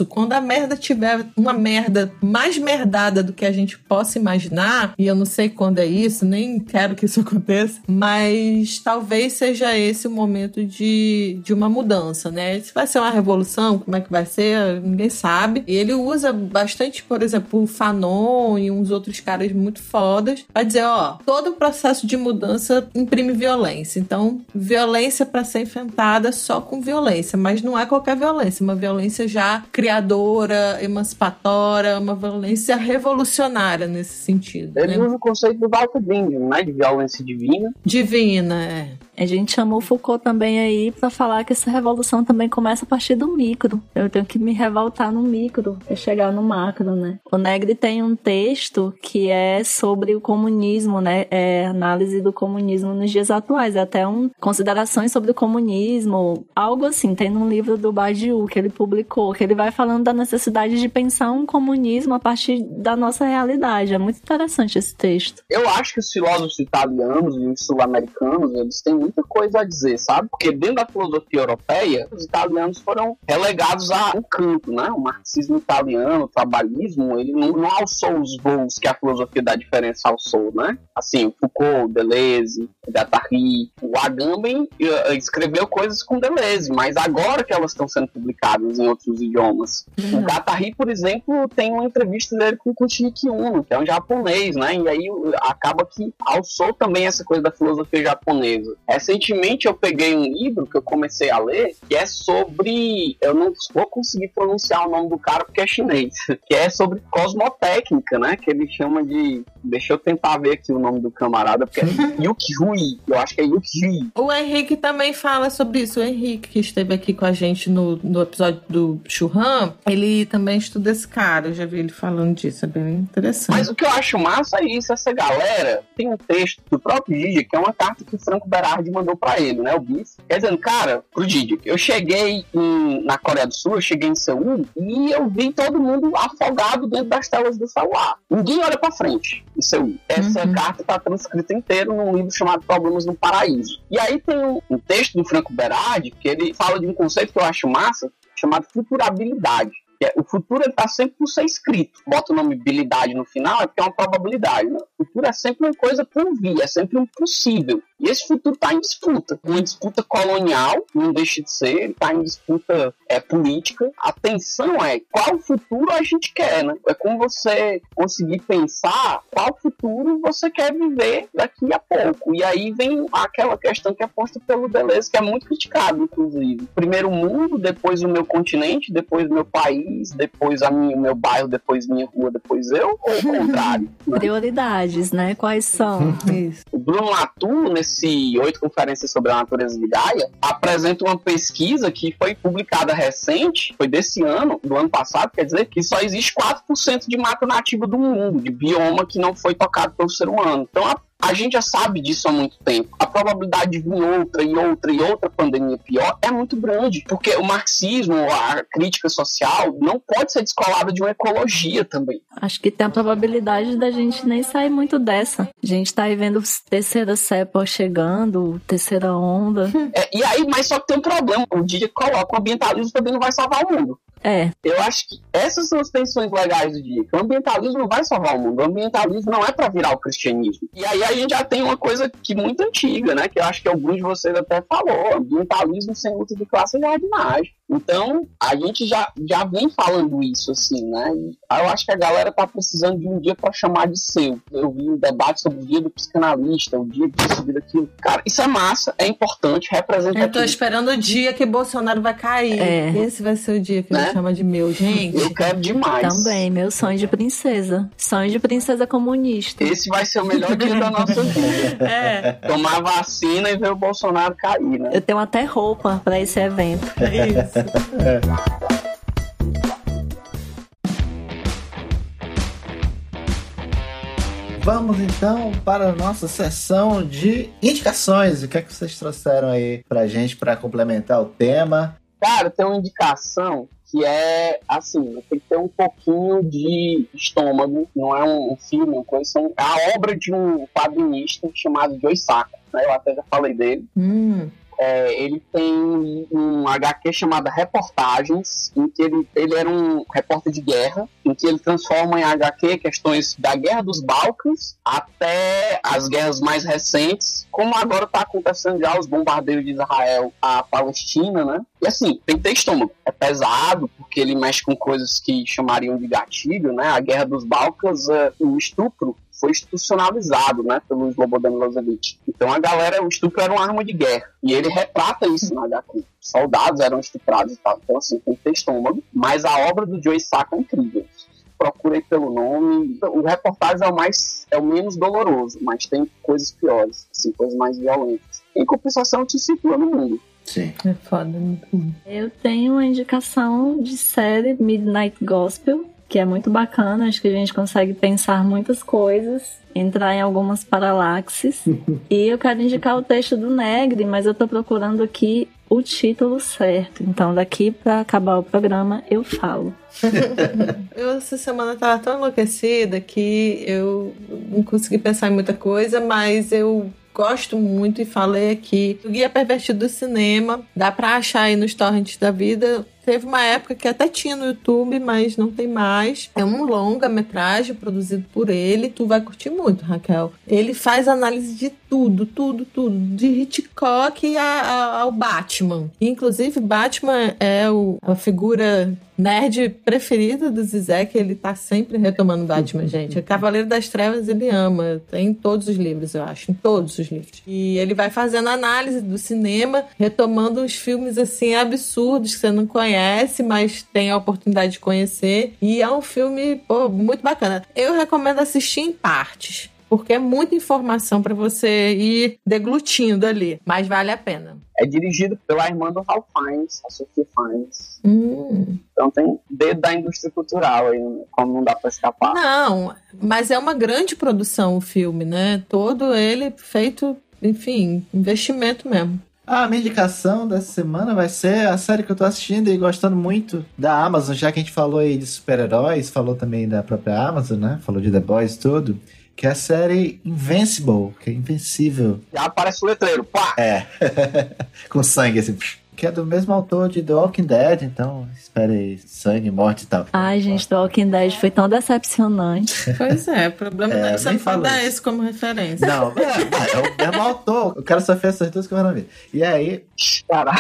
quando a merda tiver uma merda mais merdada do que a gente possa imaginar, e eu não sei quando é isso, nem quero que isso aconteça, mas talvez seja esse o momento de, de uma mudança, né? Se vai ser uma revolução, como é que vai ser, ninguém sabe. E ele usa bastante, por exemplo, o Fanon e uns outros caras muito fodas pra dizer, ó, todo o processo de mudança imprime violência. Então, violência para ser enfrentada só com violência, mas não é qualquer violência, uma violência já criadora, emancipatória, uma violência revolucionária nesse sentido. Ele Né? usa o conceito do Walter Benjamin, né? De violência divina. Divina, é. A gente chamou Foucault também aí pra falar que essa revolução também começa a partir do micro. Eu tenho que me revoltar no micro e chegar no macro, né? O Negri tem um texto que é sobre o comunismo, né? É análise do comunismo nos dias atuais. É até um considerações sobre o comunismo, algo assim. Tem num livro do Badiou que ele publicou, que ele vai falando da necessidade de pensar um comunismo a partir da nossa realidade. É muito interessante esse texto. Eu acho que os filósofos italianos e os sul-americanos, eles têm muita coisa a dizer, sabe? Porque dentro da filosofia europeia, os italianos foram relegados a um canto, né? O marxismo italiano, o trabalhismo, ele não, não alçou os voos que a filosofia da diferença alçou, né? Assim, Foucault, Deleuze, Guattari, o Agamben eh, escreveu coisas com Deleuze, mas agora que elas estão sendo publicadas em outros idiomas. O Guattari, por exemplo, tem uma entrevista dele com o Kuchiki Uno, que é um japonês, né? E aí uh, acaba que alçou também essa coisa da filosofia japonesa. Recentemente eu peguei um livro que eu comecei a ler, que é sobre. Eu não vou conseguir pronunciar o nome do cara porque é chinês. Que é sobre cosmotécnica, né? Que ele chama de. Deixa eu tentar ver aqui o nome do camarada, porque é Yuki. Eu acho que é Yuki. O Henrique também fala sobre isso. O Henrique, que esteve aqui com a gente no, no episódio do Churran, ele também estuda esse cara. Eu já vi ele falando disso. É bem interessante. Mas o que eu acho massa é isso, essa galera tem um texto do próprio Didi, que é uma carta que o Franco Berardi mandou pra ele, né, o Bis, quer dizendo, cara, pro Didi, eu cheguei em- na Coreia do Sul, eu cheguei em Seul, e eu vi todo mundo afogado dentro das telas do celular. Ninguém olha pra frente em Seul. Essa Uhum. carta tá transcrita inteira num livro chamado Problemas no Paraíso. E aí tem um, um texto do Franco Berardi, que ele fala de um conceito que eu acho massa, chamado futurabilidade. Que é, o futuro ele tá sempre por ser escrito. Bota o nome habilidade no final, é porque é uma probabilidade. Né? O futuro é sempre uma coisa por vir, é sempre um possível. E esse futuro está em disputa. Uma disputa colonial, não deixa de ser, está em disputa é, política. A tensão é qual futuro a gente quer, né? É como você conseguir pensar qual futuro você quer viver daqui a pouco. E aí vem aquela questão que é posta pelo Deleuze, que é muito criticado, inclusive. Primeiro o mundo, depois o meu continente, depois o meu país, depois a minha, o meu bairro, depois minha rua, depois eu, ou o contrário? né? Prioridades, né? Quais são? Isso. O Bruno Latour, nesse oito conferências sobre a natureza de Gaia, apresenta uma pesquisa que foi publicada recente, foi desse ano, do ano passado, quer dizer que só existe 4% de mata nativa do mundo, de bioma que não foi tocado pelo ser humano. Então a a gente já sabe disso há muito tempo. A probabilidade de vir outra e outra e outra pandemia pior é muito grande, porque o marxismo, a crítica social, não pode ser descolada de uma ecologia também. Acho que tem a probabilidade da gente nem sair muito dessa. A gente tá aí vendo terceira cepa chegando, terceira onda. É, e aí, mas só que tem um problema. O dia que coloca o ambientalismo também não vai salvar o mundo. É. Eu acho que essas são as tensões legais do dia. O ambientalismo não vai salvar o mundo. O ambientalismo não é para virar o cristianismo. E aí a gente já tem uma coisa que muito antiga, né? Que eu acho que alguns de vocês até falou. Ambientalismo sem luta de classe é demais. Então, a gente já, já vem falando isso, assim, né? E eu acho que a galera tá precisando de um dia para chamar de seu. Eu vi um debate sobre o dia do psicanalista, o dia disso, o dia daquilo. Cara, isso é massa, é importante, representa. Eu tô esperando o dia que Bolsonaro vai cair. É. Esse vai ser o dia que Né? ele chama de meu, gente. Eu quero demais. Também, meu sonho de princesa. Sonho de princesa comunista. Esse vai ser o melhor dia da nossa vida. É, Tomar vacina e ver o Bolsonaro cair, né? Eu tenho até roupa pra esse evento. é isso. Vamos então para a nossa sessão de indicações. O que é que vocês trouxeram aí pra gente para complementar o tema? Cara, tem uma indicação que é assim, tem que ter um pouquinho de estômago, não é um, filme, uma coisa, é a obra de um quadrinista chamado Joe Sacco, né? Eu até já falei dele. Hum, É, ele tem um HQ chamado Reportagens, em que ele, ele era um repórter de guerra, em que ele transforma em HQ questões da Guerra dos Balcãs até as guerras mais recentes, como agora está acontecendo já os bombardeios de Israel à Palestina, né? E assim, tem que ter estômago. É pesado, porque ele mexe com coisas que chamariam de gatilho, né? A Guerra dos Balcãs, é, o estupro foi institucionalizado, né, pelo Slobodan Milosevic. Então a galera, o estupro era uma arma de guerra. E ele retrata isso na HQ. Soldados eram estuprados e tal. Então, assim, tem que ter estômago. Mas a obra do Joe Sacco é incrível. Procurei pelo nome. O reportagem é o mais, é o menos doloroso, mas tem coisas piores, assim, coisas mais violentas. Em compensação, te situa no mundo. Sim. é foda. muito bom. Eu tenho uma indicação de série Midnight Gospel, que é muito bacana. Acho que a gente consegue pensar muitas coisas, entrar em algumas paralaxes. e eu quero indicar o texto do Negri, mas eu tô procurando aqui o título certo. Então, daqui para acabar o programa, eu falo. Eu essa semana tava tão enlouquecida que eu não consegui pensar em muita coisa, mas eu gosto muito e falei aqui do Guia Pervertido do Cinema. Dá pra achar aí nos torrents da vida. Teve uma época que até tinha no YouTube, mas não tem mais. É um longa-metragem produzido por ele. Tu vai curtir muito, Raquel. Ele faz análise de tudo, tudo, tudo. De Hitchcock ao Batman. Inclusive, Batman é o- a figura nerd preferida do Zizek. Ele tá sempre retomando Batman, gente. O Cavaleiro das Trevas ele ama. Tem em todos os livros, eu acho. Em todos os livros. E ele vai fazendo análise do cinema, retomando uns filmes assim absurdos que você não conhece, mas tem a oportunidade de conhecer. E é um filme pô, muito bacana. Eu recomendo assistir em partes. Porque é muita informação para você ir deglutindo ali, mas vale a pena. É dirigido pela irmã do Ralph Fiennes, a Sophie Fiennes. Hum. Então tem dedo da indústria cultural aí, né? como não dá pra escapar. Não, mas é uma grande produção o filme, né? Todo ele feito, enfim, investimento mesmo. A minha indicação dessa semana vai ser a série que eu tô assistindo e gostando muito da Amazon, já que a gente falou aí de super-heróis, falou também da própria Amazon, né? Falou de The Boys e tudo. Que é a série Invincible, que é invencível. Já aparece o letreiro, pá! É. Com sangue, assim. Que é do mesmo autor de The Walking Dead, então espere aí, sangue, morte e tal. Ai, gente, The Walking Dead foi tão decepcionante. Pois é, o problema É, é, não dar isso. esse como referência. Não, é, é o mesmo autor. O cara só fez essas duas coisas na vida. E aí, Caralho.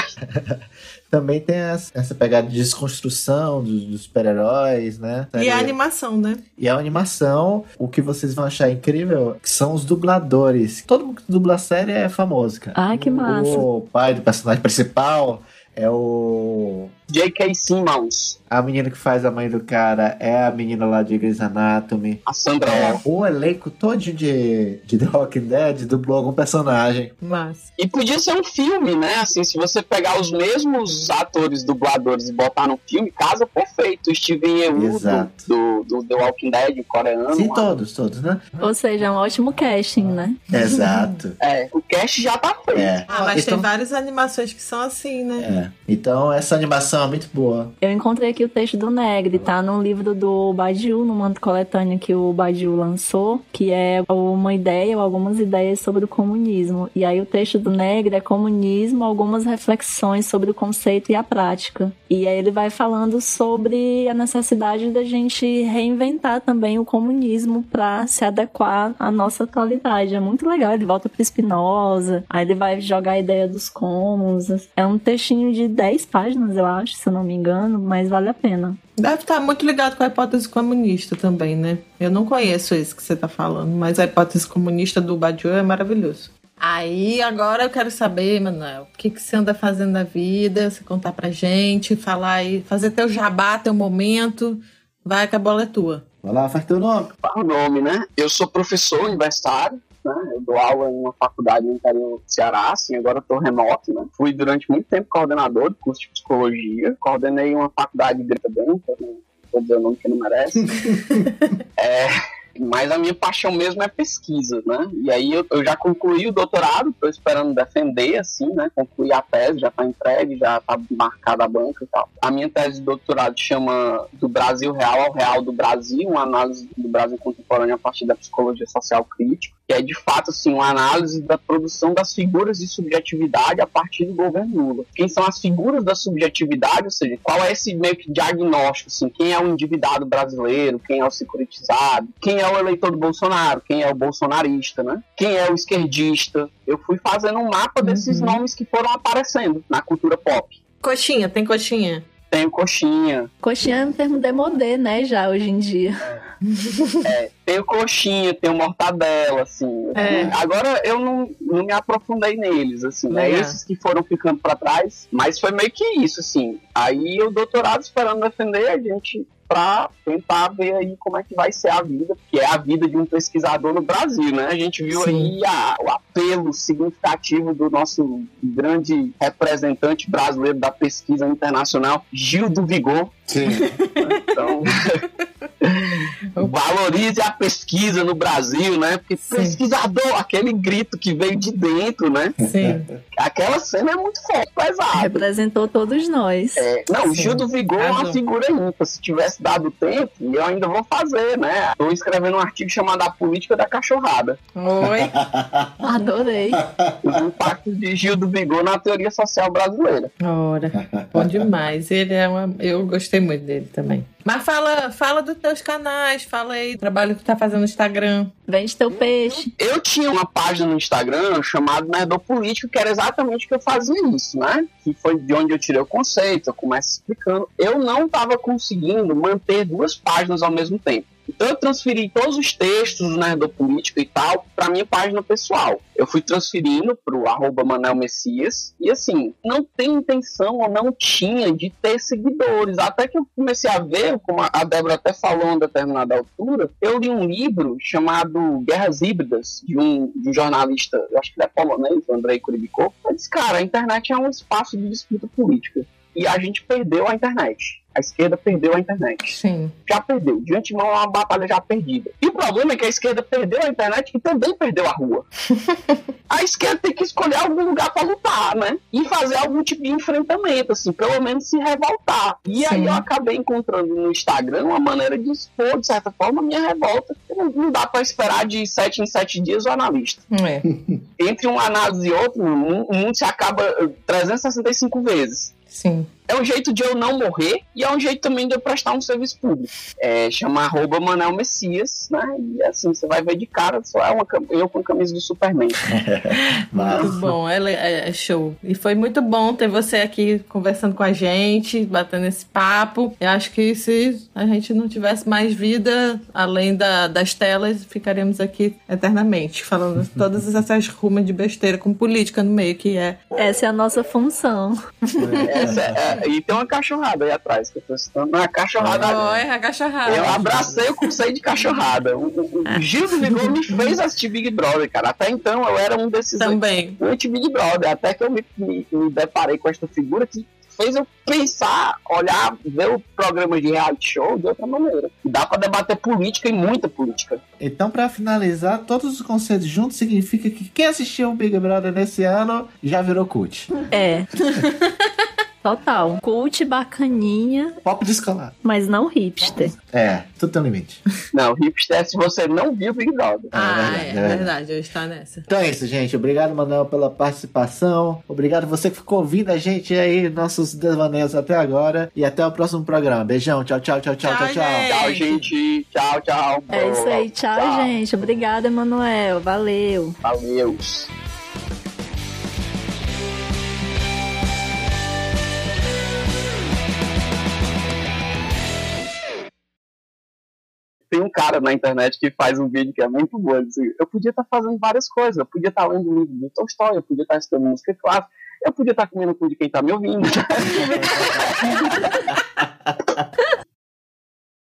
também tem essa, pegada de desconstrução dos, dos super-heróis, né? E a animação, né? E a animação, o que vocês vão achar incrível são os dubladores. Todo mundo que dubla a série é famoso, cara. Ai, que massa. O pai do personagem principal é o. J.K. Simmons. A menina que faz a mãe do cara é a menina lá de Grey's Anatomy. A Sandra É, o elenco todo de, de The Walking Dead dublou algum personagem. Mas. E podia ser um filme, né? Assim, se você pegar os mesmos atores dubladores e botar no filme, casa perfeito. O Steven Yeun do, Exato. do, do The Walking Dead, coreano. Sim, todos, todos, né? Ou seja, é um ótimo casting, né? Exato. É, o cast já tá feito. É. Ah, mas então, tem várias animações que são assim, né? é. Então essa animação é muito boa. Eu encontrei aqui o texto do Negri, tá no livro do Badiu, numa coletânea que o Badiu lançou, que é uma ideia ou algumas ideias sobre o comunismo. E aí o texto do Negri é comunismo, algumas reflexões sobre o conceito e a prática. E aí ele vai falando sobre a necessidade da gente reinventar também o comunismo para se adequar à nossa atualidade. É muito legal, ele volta para Spinoza, aí ele vai jogar a ideia dos comuns. É um textinho de 10 páginas, eu acho, se eu não me engano, mas vale a pena. Deve estar muito ligado com a hipótese comunista também, né? Eu não conheço esse que você tá falando, mas a hipótese comunista do Badiou é maravilhoso. Aí, agora eu quero saber, Manuel, o que, que você anda fazendo na vida, você contar pra gente, falar aí, fazer teu jabá, teu momento. Vai que a bola é tua. Vai lá, faz teu nome. Qual o nome, né? Eu sou professor universitário, né? Eu dou aula em uma faculdade no interior do Ceará, assim, agora eu tô remoto, né? Fui durante muito tempo coordenador do curso de psicologia, coordenei uma faculdade de também, não vou dizer o nome que não merece. é, mas a minha paixão mesmo é pesquisa, né? E aí eu, eu já concluí o doutorado, tô esperando defender, assim, né? Concluí a tese, já tá entregue, já tá marcada a banca e tal. A minha tese de doutorado chama Do Brasil Real ao Real do Brasil, uma análise do Brasil contemporâneo a partir da psicologia social crítica, que é de fato, assim, uma análise da produção das figuras de subjetividade a partir do governo Lula. Quem são as figuras da subjetividade, ou seja, qual é esse meio que diagnóstico, assim, quem é o endividado brasileiro, quem é o securitizado, quem é o eleitor do Bolsonaro, quem é o bolsonarista, né? Quem é o esquerdista. Eu fui fazendo um mapa desses Uhum. nomes que foram aparecendo na cultura pop. Coxinha, tem coxinha? Tem o Coxinha, Coxinha é um termo demodê, né, já hoje em dia. tem o Coxinha, tem o Mortadela, assim. É. Agora eu não, não me aprofundei neles, assim, né? Legal. Esses que foram ficando pra trás, mas foi meio que isso, assim. Aí o doutorado esperando defender a gente pra tentar ver aí como é que vai ser a vida, que é a vida de um pesquisador no Brasil, né? A gente viu Sim. aí a- o apelo significativo do nosso grande representante brasileiro da pesquisa internacional, Gil do Vigor. Sim. Então, valorize a pesquisa no Brasil, né? Porque Sim. pesquisador, aquele grito que veio de dentro, né? Sim. Aquela cena é muito forte, pesada. Representou todos nós. É, não, o Sim. Gil do Vigor é uma figura ímpar. Se tivesse dado tempo, eu ainda vou fazer, né? Estou escrevendo um artigo chamado A Política da Cachorrada. Oi. Adorei. Os impactos de Gil do Vigor na teoria social brasileira. Ora, bom demais. Ele é uma. Eu gostei muito dele também. Mas fala, fala dos teus canais, fala aí do trabalho que tá fazendo no Instagram. Vende teu peixe. Eu tinha uma página no Instagram chamada Nerdopolítico, que era exatamente o que eu fazia isso, né? Que foi de onde eu tirei o conceito, eu começo explicando. Eu não estava conseguindo manter duas páginas ao mesmo tempo. Então eu transferi todos os textos do Nerdopolítico e tal para minha página pessoal. Eu fui transferindo pro arroba Manel Messias. E assim, não tem intenção ou não tinha de ter seguidores. Até que eu comecei a ver, como a Débora até falou em determinada altura, eu li um livro chamado Guerras Híbridas, de um, de um jornalista, eu acho que ele é polonês, Andrei Kuribikov. Ele disse, cara, a internet é um espaço de disputa política. E a gente perdeu a internet. A esquerda perdeu a internet Sim. já perdeu. De antemão é uma batalha já perdida. E o problema é que a esquerda perdeu a internet e também perdeu a rua. a esquerda tem que escolher algum lugar para lutar, né? E fazer algum tipo de enfrentamento, assim, pelo menos se revoltar. E aí Sim. eu acabei encontrando no Instagram uma maneira de expor, de certa forma, a minha revolta. Não, não dá para esperar de sete em sete dias o analista É. entre uma análise e outra, o mu- o mundo se acaba eh, 365 vezes. Sim. É um jeito de eu não morrer e é um jeito também de eu prestar um serviço público. É, chama arroba Manel Messias, né? E assim, você vai ver de cara, só é uma, eu com a camisa do Superman. muito bom, é, é, é, show. E foi muito bom ter você aqui conversando com a gente, batendo esse papo. Eu acho que se a gente não tivesse mais vida, além da, das telas, ficaríamos aqui eternamente, falando todas essas rumas de besteira com política no meio, que é. Essa é a nossa função. Essa é, e tem uma cachorrada aí atrás, que eu tô citando. Uma cachorrada. Oh, é a cachorrada. Eu abracei o conceito de cachorrada. O, o, o Gil do Vigor me fez assistir Big Brother, cara. Até então eu era um desses. Também. Anti-Big Brother. Até que eu me, me, me deparei com esta figura que fez eu pensar, olhar, ver o programa de reality show de outra maneira. Dá para debater política e muita política. Então, para finalizar, todos os conceitos juntos significa que quem assistiu o Big Brother nesse ano já virou cult. É. Total. Cult bacaninha. Pop descolado. Mas não hipster. É, tudo tem um limite. Não, hipster é se você não viu Big Brother. Ah, é, verdade, é, é verdade, eu estou nessa. Então é isso, gente. Obrigado, Manuel, pela participação. Obrigado você que ficou ouvindo a gente aí, nossos devaneios até agora. E até o próximo programa. Beijão, tchau, tchau, tchau, tchau, tchau, tchau. Tchau, gente. Tchau, tchau. É isso aí, tchau, tchau. gente. Obrigada, Emanuel. Valeu. Valeu. Tem um cara na internet que faz um vídeo que é muito bom. Assim, eu podia estar tá fazendo várias coisas. Eu podia estar tá lendo um livro do Tolstói, eu podia estar tá estudando música clássica, eu podia estar comendo com de quem está me ouvindo.